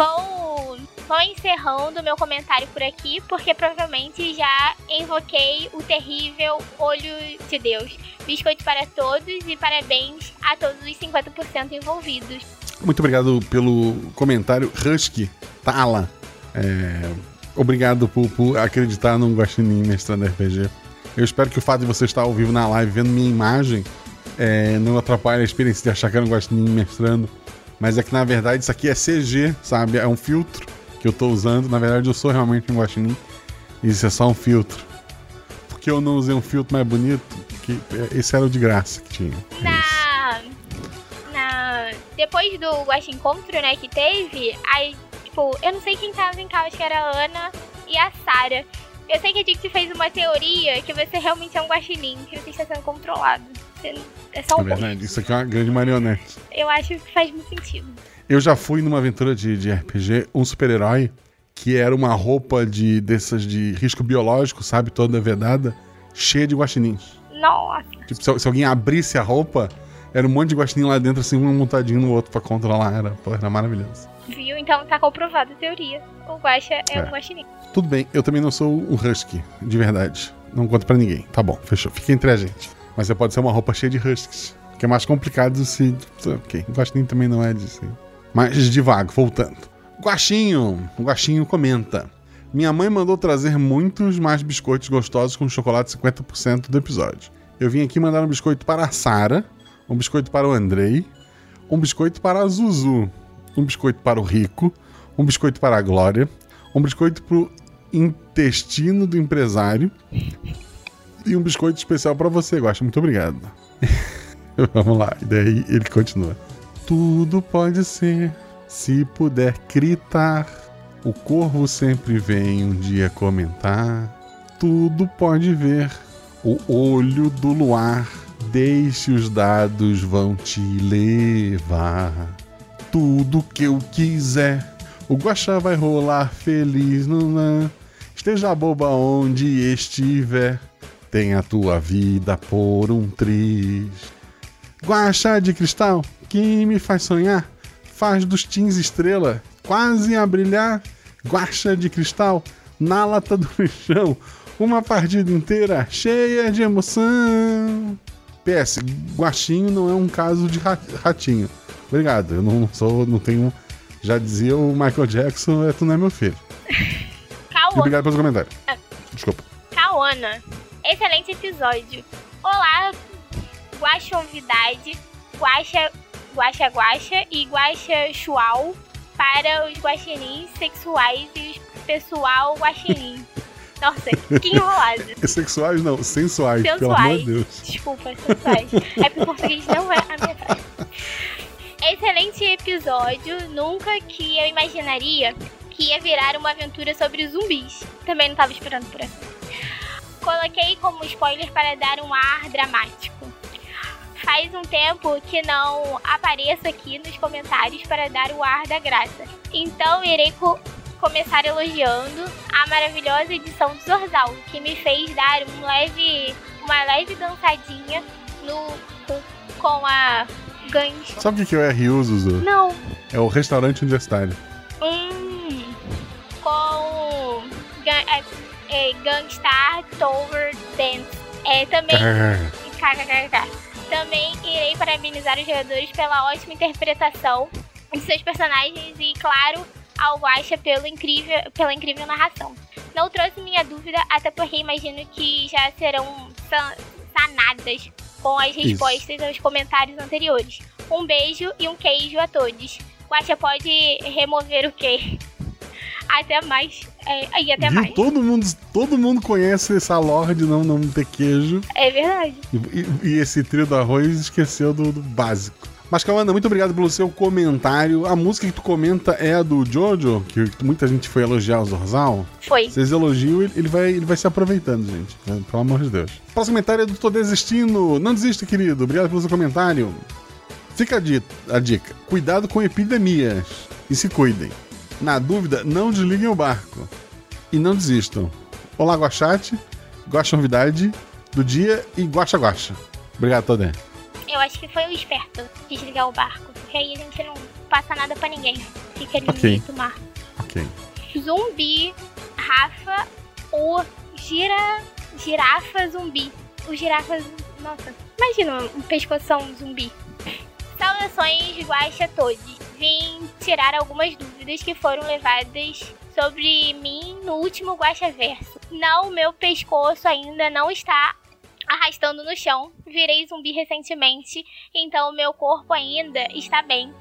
Vou, vou encerrando meu comentário por aqui, porque provavelmente já invoquei o terrível olho de Deus. Biscoito para todos e parabéns a todos os 50% envolvidos. Muito obrigado pelo comentário. Husky Tala. É, obrigado por, por acreditar num Guaxinim mestrando RPG. Eu espero que o fato de você estar ao vivo na live vendo minha imagem é, não atrapalhe a experiência de achar que era um Guaxinim mestrando. Mas é que na verdade isso aqui é CG, sabe? É um filtro que eu tô usando. Na verdade eu sou realmente um Guaxinim. Isso é só um filtro. Porque eu não usei um filtro mais bonito? Que esse era o de graça que tinha. É depois do Guaxa Encontro, né, que teve, a- Tipo, eu não sei quem tava em cal, acho que era a Ana e a Sara. Eu sei que a gente fez uma teoria que você realmente é um guaxinim, que você está sendo controlado. É só É um rosto. verdade, isso aqui é uma grande marionete. Eu acho que faz muito sentido. Eu já fui numa aventura de, de RPG, um super-herói, que era uma roupa de dessas de risco biológico, sabe? Toda vedada, cheia de guaxinins. Nossa, Tipo, se, se alguém abrisse a roupa, era um monte de guaxinim lá dentro, assim, um montadinho no outro pra controlar. Era, pô, era maravilhoso. viu? Então tá comprovada a teoria. O Guaxa é, É. um guaxinim. Tudo bem, eu também não sou um husky, de verdade. Não conto pra ninguém. Tá bom, fechou. Fica entre a gente. Mas você pode ser uma roupa cheia de huskies. Que é mais complicado se. Ok, guaxinim também não é disso. Mas devago, voltando. Guaxinho. O Guaxinho comenta. Minha mãe mandou trazer muitos mais biscoitos gostosos com chocolate 50% do episódio. Eu vim aqui mandar um biscoito para a Sara, um biscoito para o Andrei, um biscoito para a Zuzu, um biscoito para o Rico, um biscoito para a Glória, um biscoito pro intestino do empresário e um biscoito especial para você, Guaxa. Muito obrigado. Vamos lá, e daí ele continua. Tudo pode ser, se puder gritar. O corvo sempre vem um dia comentar. Tudo pode ver, o olho do luar. Deixe os dados vão te levar. Tudo que eu quiser. O Guaxa vai rolar feliz lã. Esteja boba onde estiver. Tem a tua vida por um triz. Guaxa de cristal que me faz sonhar. Faz dos teens estrela quase a brilhar. Guaxa de cristal na lata do lixão. Uma partida inteira cheia de emoção. PS, Guaxinho não é um caso de ra- ratinho. Obrigado, eu não sou, não tenho. Já dizia o Michael Jackson, é, tu não é meu filho. Obrigado pelos comentários. Desculpa. Cauana. Excelente episódio. Olá, guaxonvidade, guaxa, guaxa guaxa e guaxa chuau para os guaxinins sexuais e os pessoal guaxinim. Nossa, que enrolado. Sexuais não, sensuais, pelo amor Sensuais. de Deus. Desculpa, sensuais. É porque o português não é a minha. Excelente episódio. Nunca que eu imaginaria que ia virar uma aventura sobre zumbis. Também não tava esperando por essa. Coloquei como spoiler para dar um ar dramático. Faz um tempo que não apareço aqui nos comentários para dar o ar da graça. Então irei co- começar elogiando a maravilhosa edição do Zorzal, que me fez dar um leve, uma leve dançadinha no, com, a Gans. Sabe o que é o RU, Zuzu? Não, É o restaurante universitário. Hum, com é, é, Gangstar Tower Dance. É, também. KKKK. Também irei parabenizar os jogadores pela ótima interpretação de seus personagens e, claro, ao Guaxa pelo incrível, pela incrível narração. Não trouxe minha dúvida, até porque imagino que já serão san- sanadas com as respostas aos comentários anteriores. Um beijo e um queijo a todos. Guaxa pode remover o quê? Até mais. É, e até mais. Todo mundo, todo mundo conhece essa lore de não, não ter queijo. É verdade. E, e- esse trio do arroz esqueceu do, do básico. Mas, Kawana, muito obrigado pelo seu comentário. A música que tu comenta é a do Jojo, que muita gente foi elogiar o Zorzal. Foi. Vocês elogiam, ele ele vai, ele vai se aproveitando, gente. né? Pelo amor de Deus. Próximo comentário é do Tô Desistindo. Não desista, querido. Obrigado pelo seu comentário. Fica a dica. Cuidado com epidemias. E se cuidem. Na dúvida, não desliguem o barco. E não desistam. Olá, Guachate. Guaxa novidade do dia e Guaxa Guaxa. Obrigado, Todé. Eu acho que foi o esperto desligar o barco. Porque aí a gente não passa nada pra ninguém. Fica ali Ok. no meio do mar. Ok. Zumbi, Rafa, o gira, girafa zumbi. O girafa. Nossa, imagina um pescoção zumbi. Saudações, Guaxa todos. Vim tirar algumas dúvidas que foram levadas sobre mim no último Guaxa Verso. Não, meu pescoço ainda não está arrastando no chão. Virei zumbi recentemente, então meu corpo ainda está bem.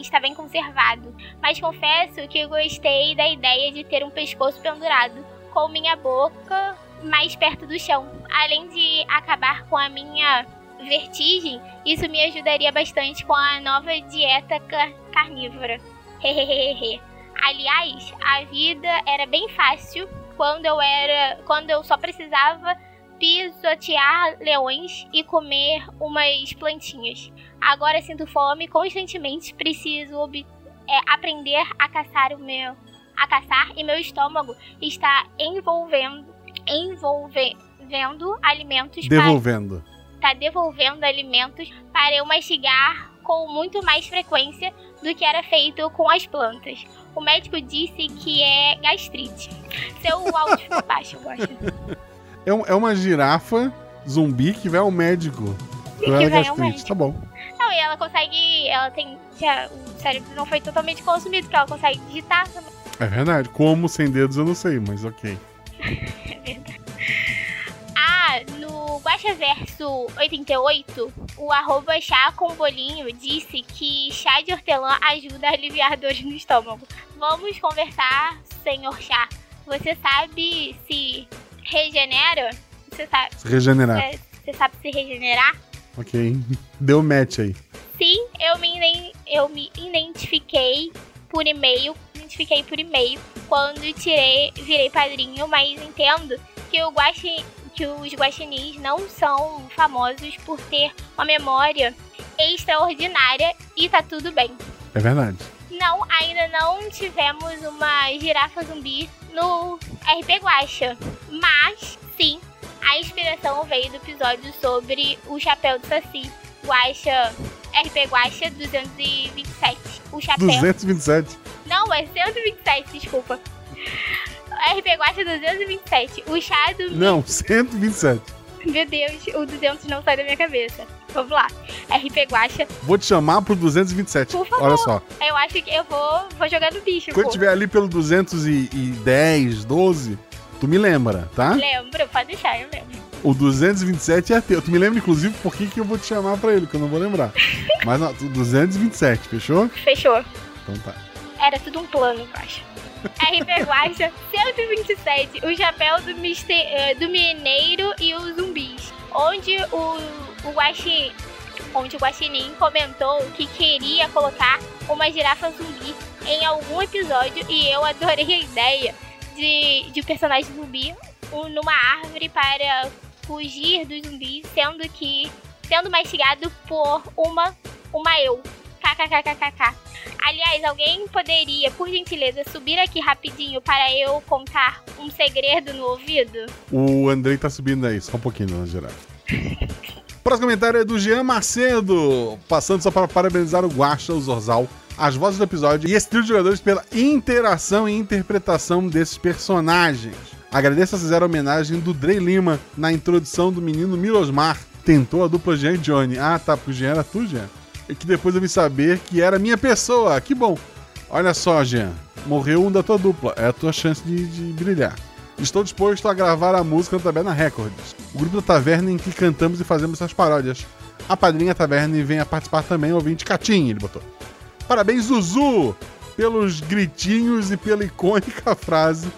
Está bem conservado mas confesso que gostei da ideia de ter um pescoço pendurado, com minha boca mais perto do chão. Além de acabar com a minha vertigem, isso me ajudaria bastante com a nova dieta ca- carnívora. Hehehehe. Aliás, a vida era bem fácil quando eu era. quando eu só precisava pisotear leões e comer umas plantinhas. Agora sinto fome constantemente, preciso é, aprender a caçar o meu. a caçar e meu estômago está envolvendo. envolvendo alimentos para Devolvendo. tá devolvendo alimentos para eu mastigar com muito mais frequência do que era feito com as plantas. O médico disse que é gastrite. Seu áudio ficou baixo, eu gosto. É, um- é uma girafa zumbi que vai ao médico. Que Ela é vai ao gastrite, médico. tá bom. Não, e ela consegue. Ela tem. Já, o cérebro não foi totalmente consumido, porque ela consegue digitar também. É verdade. Como sem dedos eu não sei, mas ok. É verdade. No Guaxaverso 88, o arroba chá com bolinho disse que chá de hortelã ajuda a aliviar dores no estômago. Vamos conversar, senhor chá. Você sabe se regenera? Você sabe, Se regenerar. é, você sabe se regenerar? Ok. Deu match aí. Sim, eu me, eu me identifiquei por e-mail, identifiquei por e-mail quando tirei, virei padrinho, mas entendo que, o guaxi, que os guaxinins não são famosos por ter uma memória extraordinária e tá tudo bem. É verdade. Não, ainda não tivemos uma girafa zumbi no RP Guacha. Mas, sim, a inspiração veio do episódio sobre o chapéu do Saci. Guacha, RP Guacha 227. O chapéu. 227. Não, é 127, desculpa. RP Guacha 227. O chá do. Não, 127. Meu Deus, o 200 não sai da minha cabeça. Vamos lá. RP Guacha. Vou te chamar pro 227. Por favor. Olha só. Eu acho que eu vou, vou jogar no bicho. Quando pô. tiver ali pelo 210, 12, tu me lembra, tá? Lembro, pode deixar, eu lembro. O 227 é teu. Tu me lembra, inclusive, por que, que eu vou te chamar pra ele, que eu não vou lembrar. Mas não, tu- 227, fechou? Fechou. Então tá. Era tudo um plano, Guacha. RP Guacha 127. O chapéu do, mister, eh, do mineiro e os zumbis. Onde o, o Guaxi, onde o Guaxinim comentou que queria colocar uma girafa zumbi em algum episódio e eu adorei a ideia de, de um personagem zumbi um- numa árvore para fugir dos zumbis, sendo que sendo mastigado por uma uma eu. KKKKK. Aliás, alguém poderia, por gentileza, subir aqui rapidinho para eu contar um segredo no ouvido? O Andrei tá subindo aí, só um pouquinho, dona Girafa. Próximo comentário é do Jean Macedo, passando só para parabenizar o Guaxa, o Zorzal, as vozes do episódio e esse trio de jogadores pela interação e interpretação desses personagens. Agradeço a sincera homenagem do Drey Lima na introdução do menino Milosmar. Tentou a dupla Jean e Johnny. Ah, tá, porque o Jean era tu, Jean? E que depois eu vim saber que era minha pessoa. Que bom. Olha só, Jean. Morreu um da tua dupla. É a tua chance de, de brilhar. Estou disposto a gravar a música na Taberna Records, o grupo da taverna em que cantamos e fazemos essas paródias. A padrinha taverna e venha participar também, ouvinte Catim, ele botou. Parabéns, Zuzu, pelos gritinhos e pela icônica frase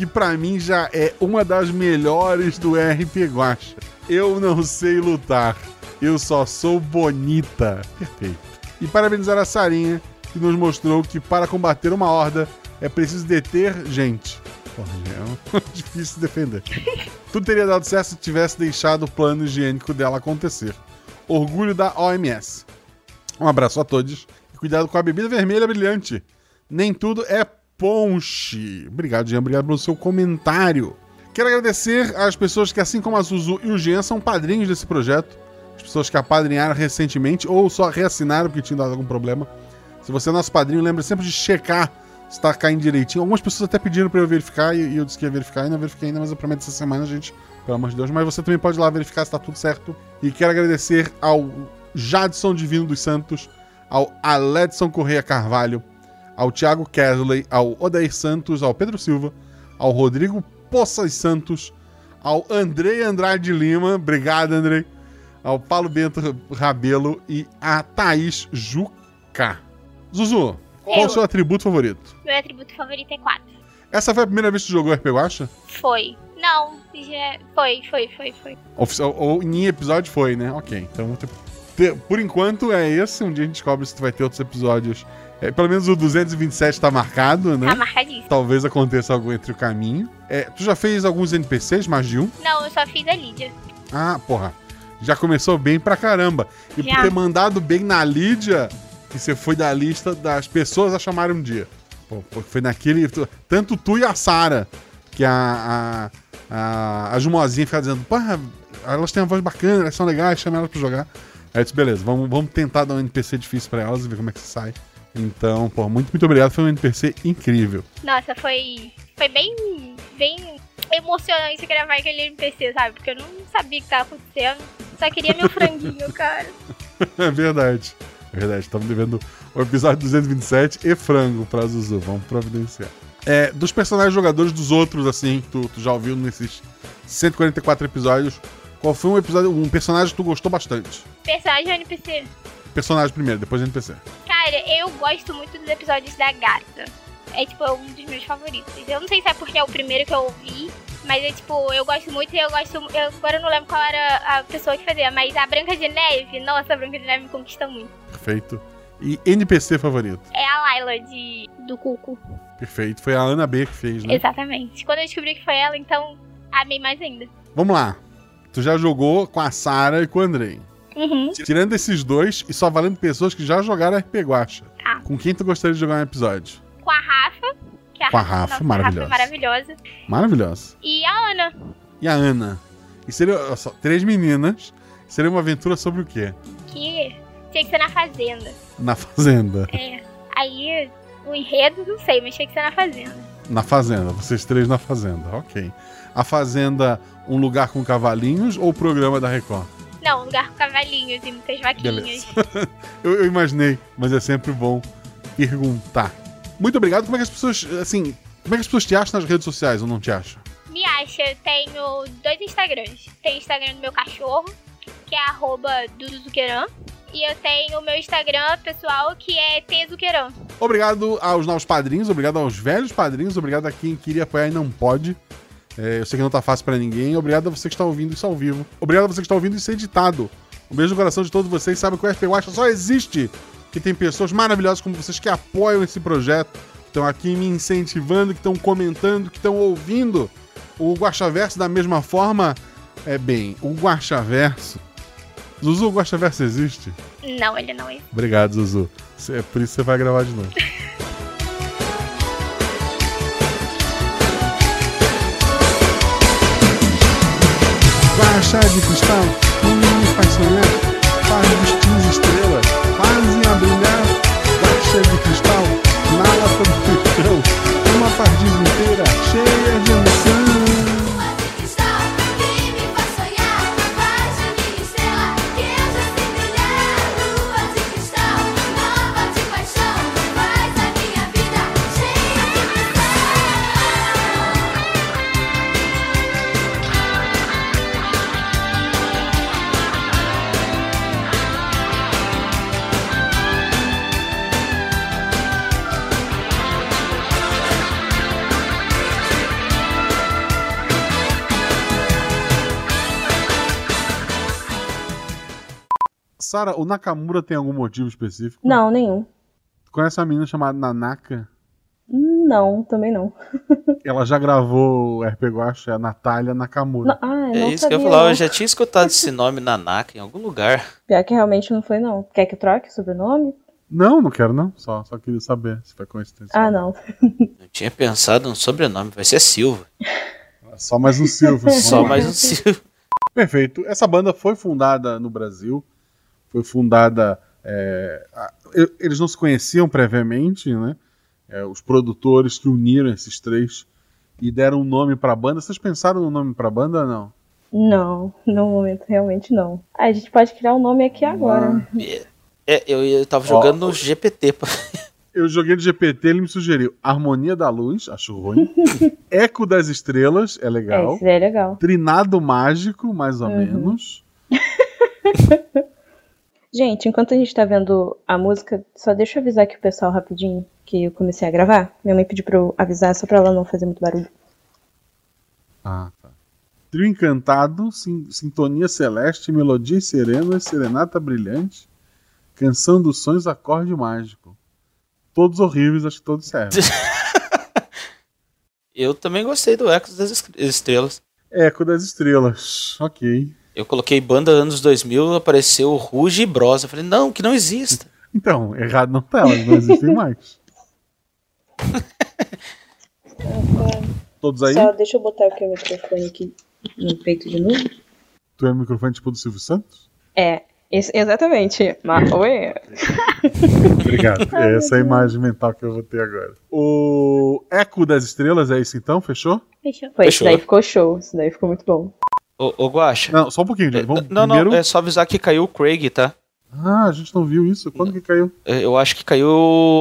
que pra mim já é uma das melhores do RP Guacha. Eu não sei lutar, eu só sou bonita. Perfeito. E parabenizar a Sarinha, que nos mostrou que para combater uma horda é preciso deter gente. Porra, é difícil defender. Tudo teria dado certo se tivesse deixado o plano higiênico dela acontecer. Orgulho da OMS. Um abraço a todos e cuidado com a bebida vermelha brilhante. Nem tudo é ponche. Obrigado, Jean. Obrigado pelo seu comentário. Quero agradecer às pessoas que, assim como a Zuzu e o Jean, são padrinhos desse projeto. As pessoas que apadrinharam recentemente ou só reassinaram porque tinham dado algum problema. Se você é nosso padrinho, lembre sempre de checar se tá caindo direitinho. Algumas pessoas até pediram para eu verificar e eu disse que ia verificar e não verifiquei ainda, mas eu prometo essa semana, gente. Pelo amor de Deus. Mas você também pode ir lá verificar se tá tudo certo. E quero agradecer ao Jadson Divino dos Santos, ao Aledson Correia Carvalho, ao Thiago Kesley, ao Odair Santos, ao Pedro Silva, ao Rodrigo Poças Santos, ao Andrei Andrade Lima, obrigado Andrei, ao Paulo Bento Rabelo e a Thaís Juca. Zuzu, qual é o Eu. seu atributo favorito? Meu atributo favorito é 4. Essa foi a primeira vez que tu jogou RP Guacha? Foi. Não, já. Foi, foi, foi, foi. Oficial, ou em episódio foi, né? Ok, então por enquanto é esse. Um dia a gente descobre se vai ter outros episódios É, pelo menos o 227 tá marcado, né? Tá marcadíssimo. Talvez aconteça algo entre o caminho. É, tu já fez alguns NPCs, mais de um? Não, eu só fiz a Lídia. Ah, porra. Já começou bem pra caramba. E por Já. ter mandado bem na Lídia, que você foi da lista das pessoas a chamarem um dia. Pô, porque foi naquele. Tanto tu e a Sara, que a. A, a, a Jumozinha fica dizendo, porra, elas têm uma voz bacana, elas são legais, chama elas pra jogar. Aí eu disse, beleza, vamos, vamos tentar dar um NPC difícil pra elas e ver como é que sai. Então, pô, muito, muito obrigado. Foi um NPC incrível. Nossa, foi. Foi bem. bem emocionante gravar aquele NPC, sabe? Porque eu não sabia o que tava acontecendo. Só queria meu franguinho, cara. É verdade. É verdade, estamos devendo o episódio 227 e frango pra Zuzu. Vamos providenciar. É, dos personagens jogadores dos outros, assim, que tu, tu já ouviu nesses 144 episódios, qual foi um episódio, um personagem que tu gostou bastante? Personagem NPC? Personagem primeiro, depois NPC. Cara, eu gosto muito dos episódios da gata. É tipo um dos meus favoritos. Eu não sei se é porque é o primeiro que eu ouvi, mas é tipo, eu gosto muito e eu gosto. Eu, agora eu não lembro qual era a pessoa que fazia, mas a Branca de Neve, nossa, a Branca de Neve me conquista muito. Perfeito. E NPC favorito? É a Layla de, do Cuco. Perfeito. Foi a Ana B que fez, né? Exatamente. Quando eu descobri que foi ela, então amei mais ainda. Vamos lá. Tu já jogou com a Sara e com o Andrei. Uhum. Tirando esses dois e só valendo pessoas que já jogaram RP Guacha. Tá. Com quem tu gostaria de jogar um episódio? Com a Rafa, que a Com a Rafa, Rafa, nossa, maravilhosa. A Rafa é maravilhosa. Maravilhosa. E a Ana. E a Ana. E seria só, três meninas. Seria uma aventura sobre o quê? que tinha que ser na fazenda. Na fazenda. É. Aí, o enredo, não sei, mas tinha que ser na fazenda. Na fazenda. Vocês três na fazenda. Ok. A fazenda, um lugar com cavalinhos ou o programa da Record? Não, um lugar com cavalinhos e muitas vaquinhas. Eu, eu imaginei, mas é sempre bom perguntar. Muito obrigado. Como é que as pessoas, assim, como é que as pessoas te acham nas redes sociais ou não te acham? Me acha, eu tenho dois Instagrams. Tem o Instagram do meu cachorro, que é arroba Duduzuqueran. E eu tenho o meu Instagram pessoal, que é Tezuqueran. Obrigado aos novos padrinhos, obrigado aos velhos padrinhos, obrigado a quem queria apoiar e não pode. É, eu sei que não tá fácil pra ninguém. Obrigado a você que está ouvindo isso ao vivo. Obrigado a você que está ouvindo isso editado. Um beijo no coração de todos vocês. Sabe que o RP Watch só existe que tem pessoas maravilhosas como vocês que apoiam esse projeto, que estão aqui me incentivando, que estão comentando, que estão ouvindo o Guaxaverso da mesma forma. É bem, o Guaxaverso. Zuzu, o Guaxaverso existe? Não, ele não é. Obrigado, Zuzu. É por isso que você vai gravar de novo. Guaraxá de cristal, um me faz sonhar, faz vestir estrelas, fazem a brilhar. Guaraxá de cristal, na lata Sara, o Nakamura tem algum motivo específico? Não, nenhum. Tu conhece uma menina chamada Nanaka? Não, também não. Ela já gravou o RP Guacha, é a Natália Nakamura. Não- ah, É isso que eu sabia, ia falar, eu já tinha escutado esse nome Nanaka em algum lugar. Pior que realmente não foi, não. Quer que troque o sobrenome? Não, não quero não. Só, só queria saber se foi coincidência. Ah, não. Eu tinha pensado no sobrenome, vai ser Silva. Só mais um Silva. Só mais um Silva. Perfeito. Essa banda foi fundada no Brasil. Foi fundada. é, a- eles não se conheciam previamente, né? É, os produtores que uniram esses três e deram um nome pra banda. Vocês pensaram no nome pra banda não? Não, no momento realmente não. Ah, a gente pode criar um nome aqui agora. É, eu, eu tava jogando no GPT. pá. Eu joguei no GPT, ele me sugeriu Harmonia da Luz, acho ruim. Eco das Estrelas, é É, legal. isso é legal. Trinado Mágico, mais ou Uhum. menos. Gente, enquanto a gente tá vendo a música, só deixa eu avisar aqui o pessoal rapidinho que eu comecei a gravar. Minha mãe pediu pra eu avisar só pra ela não fazer muito barulho. Ah, tá. Trio Encantado, Sin- Sintonia Celeste, Melodias Serenas, Serenata Brilhante, Canção dos Sonhos, Acorde Mágico. Todos horríveis, acho que todos servem. Eu também gostei do Echo das Es- Estrelas. Eco das Estrelas. Ok. Eu coloquei banda anos 2000, apareceu Ruge e Bros. Eu falei, não, que não exista. Então, errado não tá, elas não existem mais. Todos aí? Só deixa eu botar aqui o microfone aqui no peito de novo. Tu é o microfone tipo do Silvio Santos? É, esse- exatamente. Mas, oi. Obrigado. É essa a imagem mental que eu vou ter agora. O Eco das Estrelas é isso então? Fechou? Fechou. Foi, isso Fechou. daí ficou show. Isso daí ficou muito bom. Ô, ô Guaxa. Não, só um pouquinho, Johnny. Vamos Não, primeiro. não, é só avisar que caiu o Craig, tá? Ah, a gente não viu isso. Quando que caiu? É, Eu acho que caiu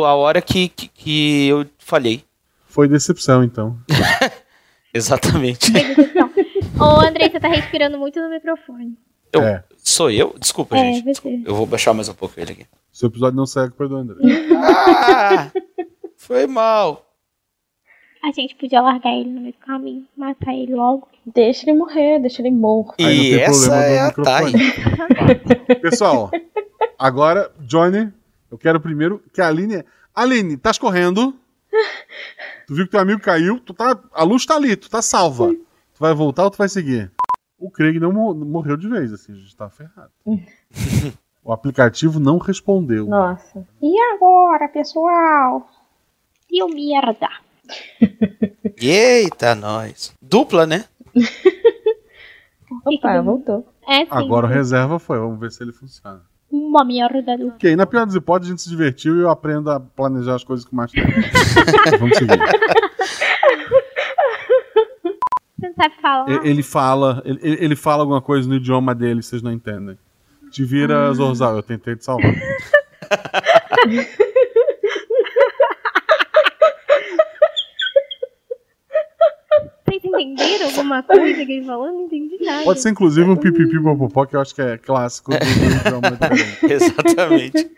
a hora que, que, que eu falhei. Foi decepção, então. Exatamente. Ô, Andrei, você tá respirando muito no microfone. Eu, É. Sou eu? Desculpa, É, gente. você. Eu vou baixar mais um pouco ele aqui. Seu episódio não segue para do André. Ah, foi mal. A gente podia largar ele no meio do caminho, matar ele logo. Deixa ele morrer, deixa ele morto. E essa é a. Thay. Pessoal, agora, Johnny, eu quero primeiro que a Aline. Aline, tá escorrendo. Tu viu que teu amigo caiu, tu tá. A luz tá ali, tu tá salva. Tu vai voltar ou tu vai seguir? O Craig não mo- morreu de vez, assim, a gente tá ferrado. o aplicativo não respondeu. Nossa. E agora, pessoal? Deu merda. Eita, nós. Dupla, né? Opa, voltou. É sim. Agora o reserva foi, vamos ver se ele funciona. Uma merda do. Ok, na pior das hipóteses, a gente se divertiu e eu aprendo a planejar as coisas com mais tempo. vamos seguir. Você não sabe falar. Ele fala, ele, ele- ele fala alguma coisa no idioma dele, vocês não entendem. Te vira Zorzal, eu tentei te salvar. entenderam alguma coisa que ele falou? Não entendi nada. Pode ser inclusive um pipipi popopó, que eu acho que é clássico do diferente. Exatamente.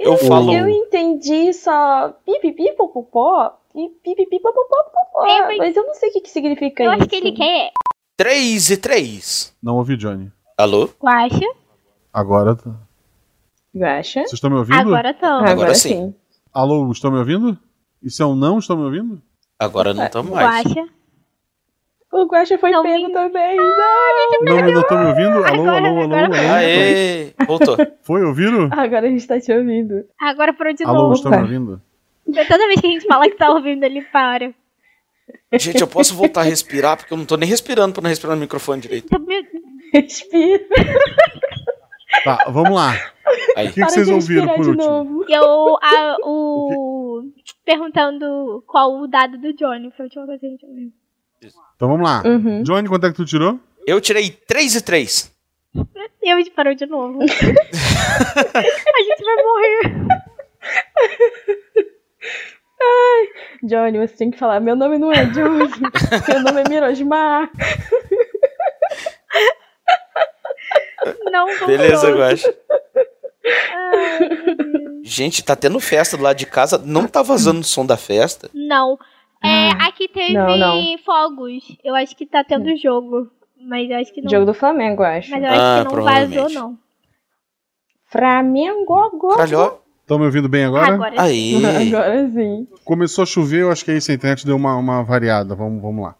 Eu falo. Eu entendi só pipipi popopó e pipipi popopó popopó. É, mas- Mas eu não sei o que, que significa Eu isso. acho que ele quer. 3 e 3. Não ouvi, Johnny. Alô? Guaxa. Agora. tá- Gacha. Vocês estão me ouvindo? Agora tão. Agora sim. Alô, estão me ouvindo? Isso é um não? Estão me ouvindo? Agora não estamos mais. Guaxa. O Guacha foi Não pego vi. também. Não. Não, não estão me ouvindo? Alô, Agora- alô, alô, agora alô. Aê! Voltou. Foi, ouviram? Agora a gente tá te ouvindo. Agora parou de Alô, novo. estão me ouvindo? Toda vez que a gente fala que tá ouvindo, ele para. Gente, eu posso voltar a respirar, porque eu não tô nem respirando pra não respirar no microfone direito. Então, Respira. Tá, vamos lá. Aí. O que, que vocês ouviram por último? Eu, a, o. Perguntando qual o dado do Johnny. Foi a última coisa que a gente ouviu. Então vamos lá. Uhum. Johnny, quanto é que tu tirou? Eu tirei 3 e 3. E a gente parou de novo. a gente vai morrer. Johnny, você tem que falar. Meu nome não é Johnny. Meu nome é Mirosmar. Não, voltou. Beleza, Guaxa. Gente, tá tendo festa do lado de casa. Não tá vazando o som da festa. Não. É, aqui teve Não, não. fogos. Eu acho que tá tendo jogo. Mas eu acho que não. Jogo do Flamengo, eu acho. Mas eu acho Ah, que não vazou, provavelmente. não. Flamengo agora. Estão me ouvindo bem agora? Agora Aí. Agora sim. Começou a chover, eu acho que é isso. A internet deu uma, uma variada. Vamos, vamos lá.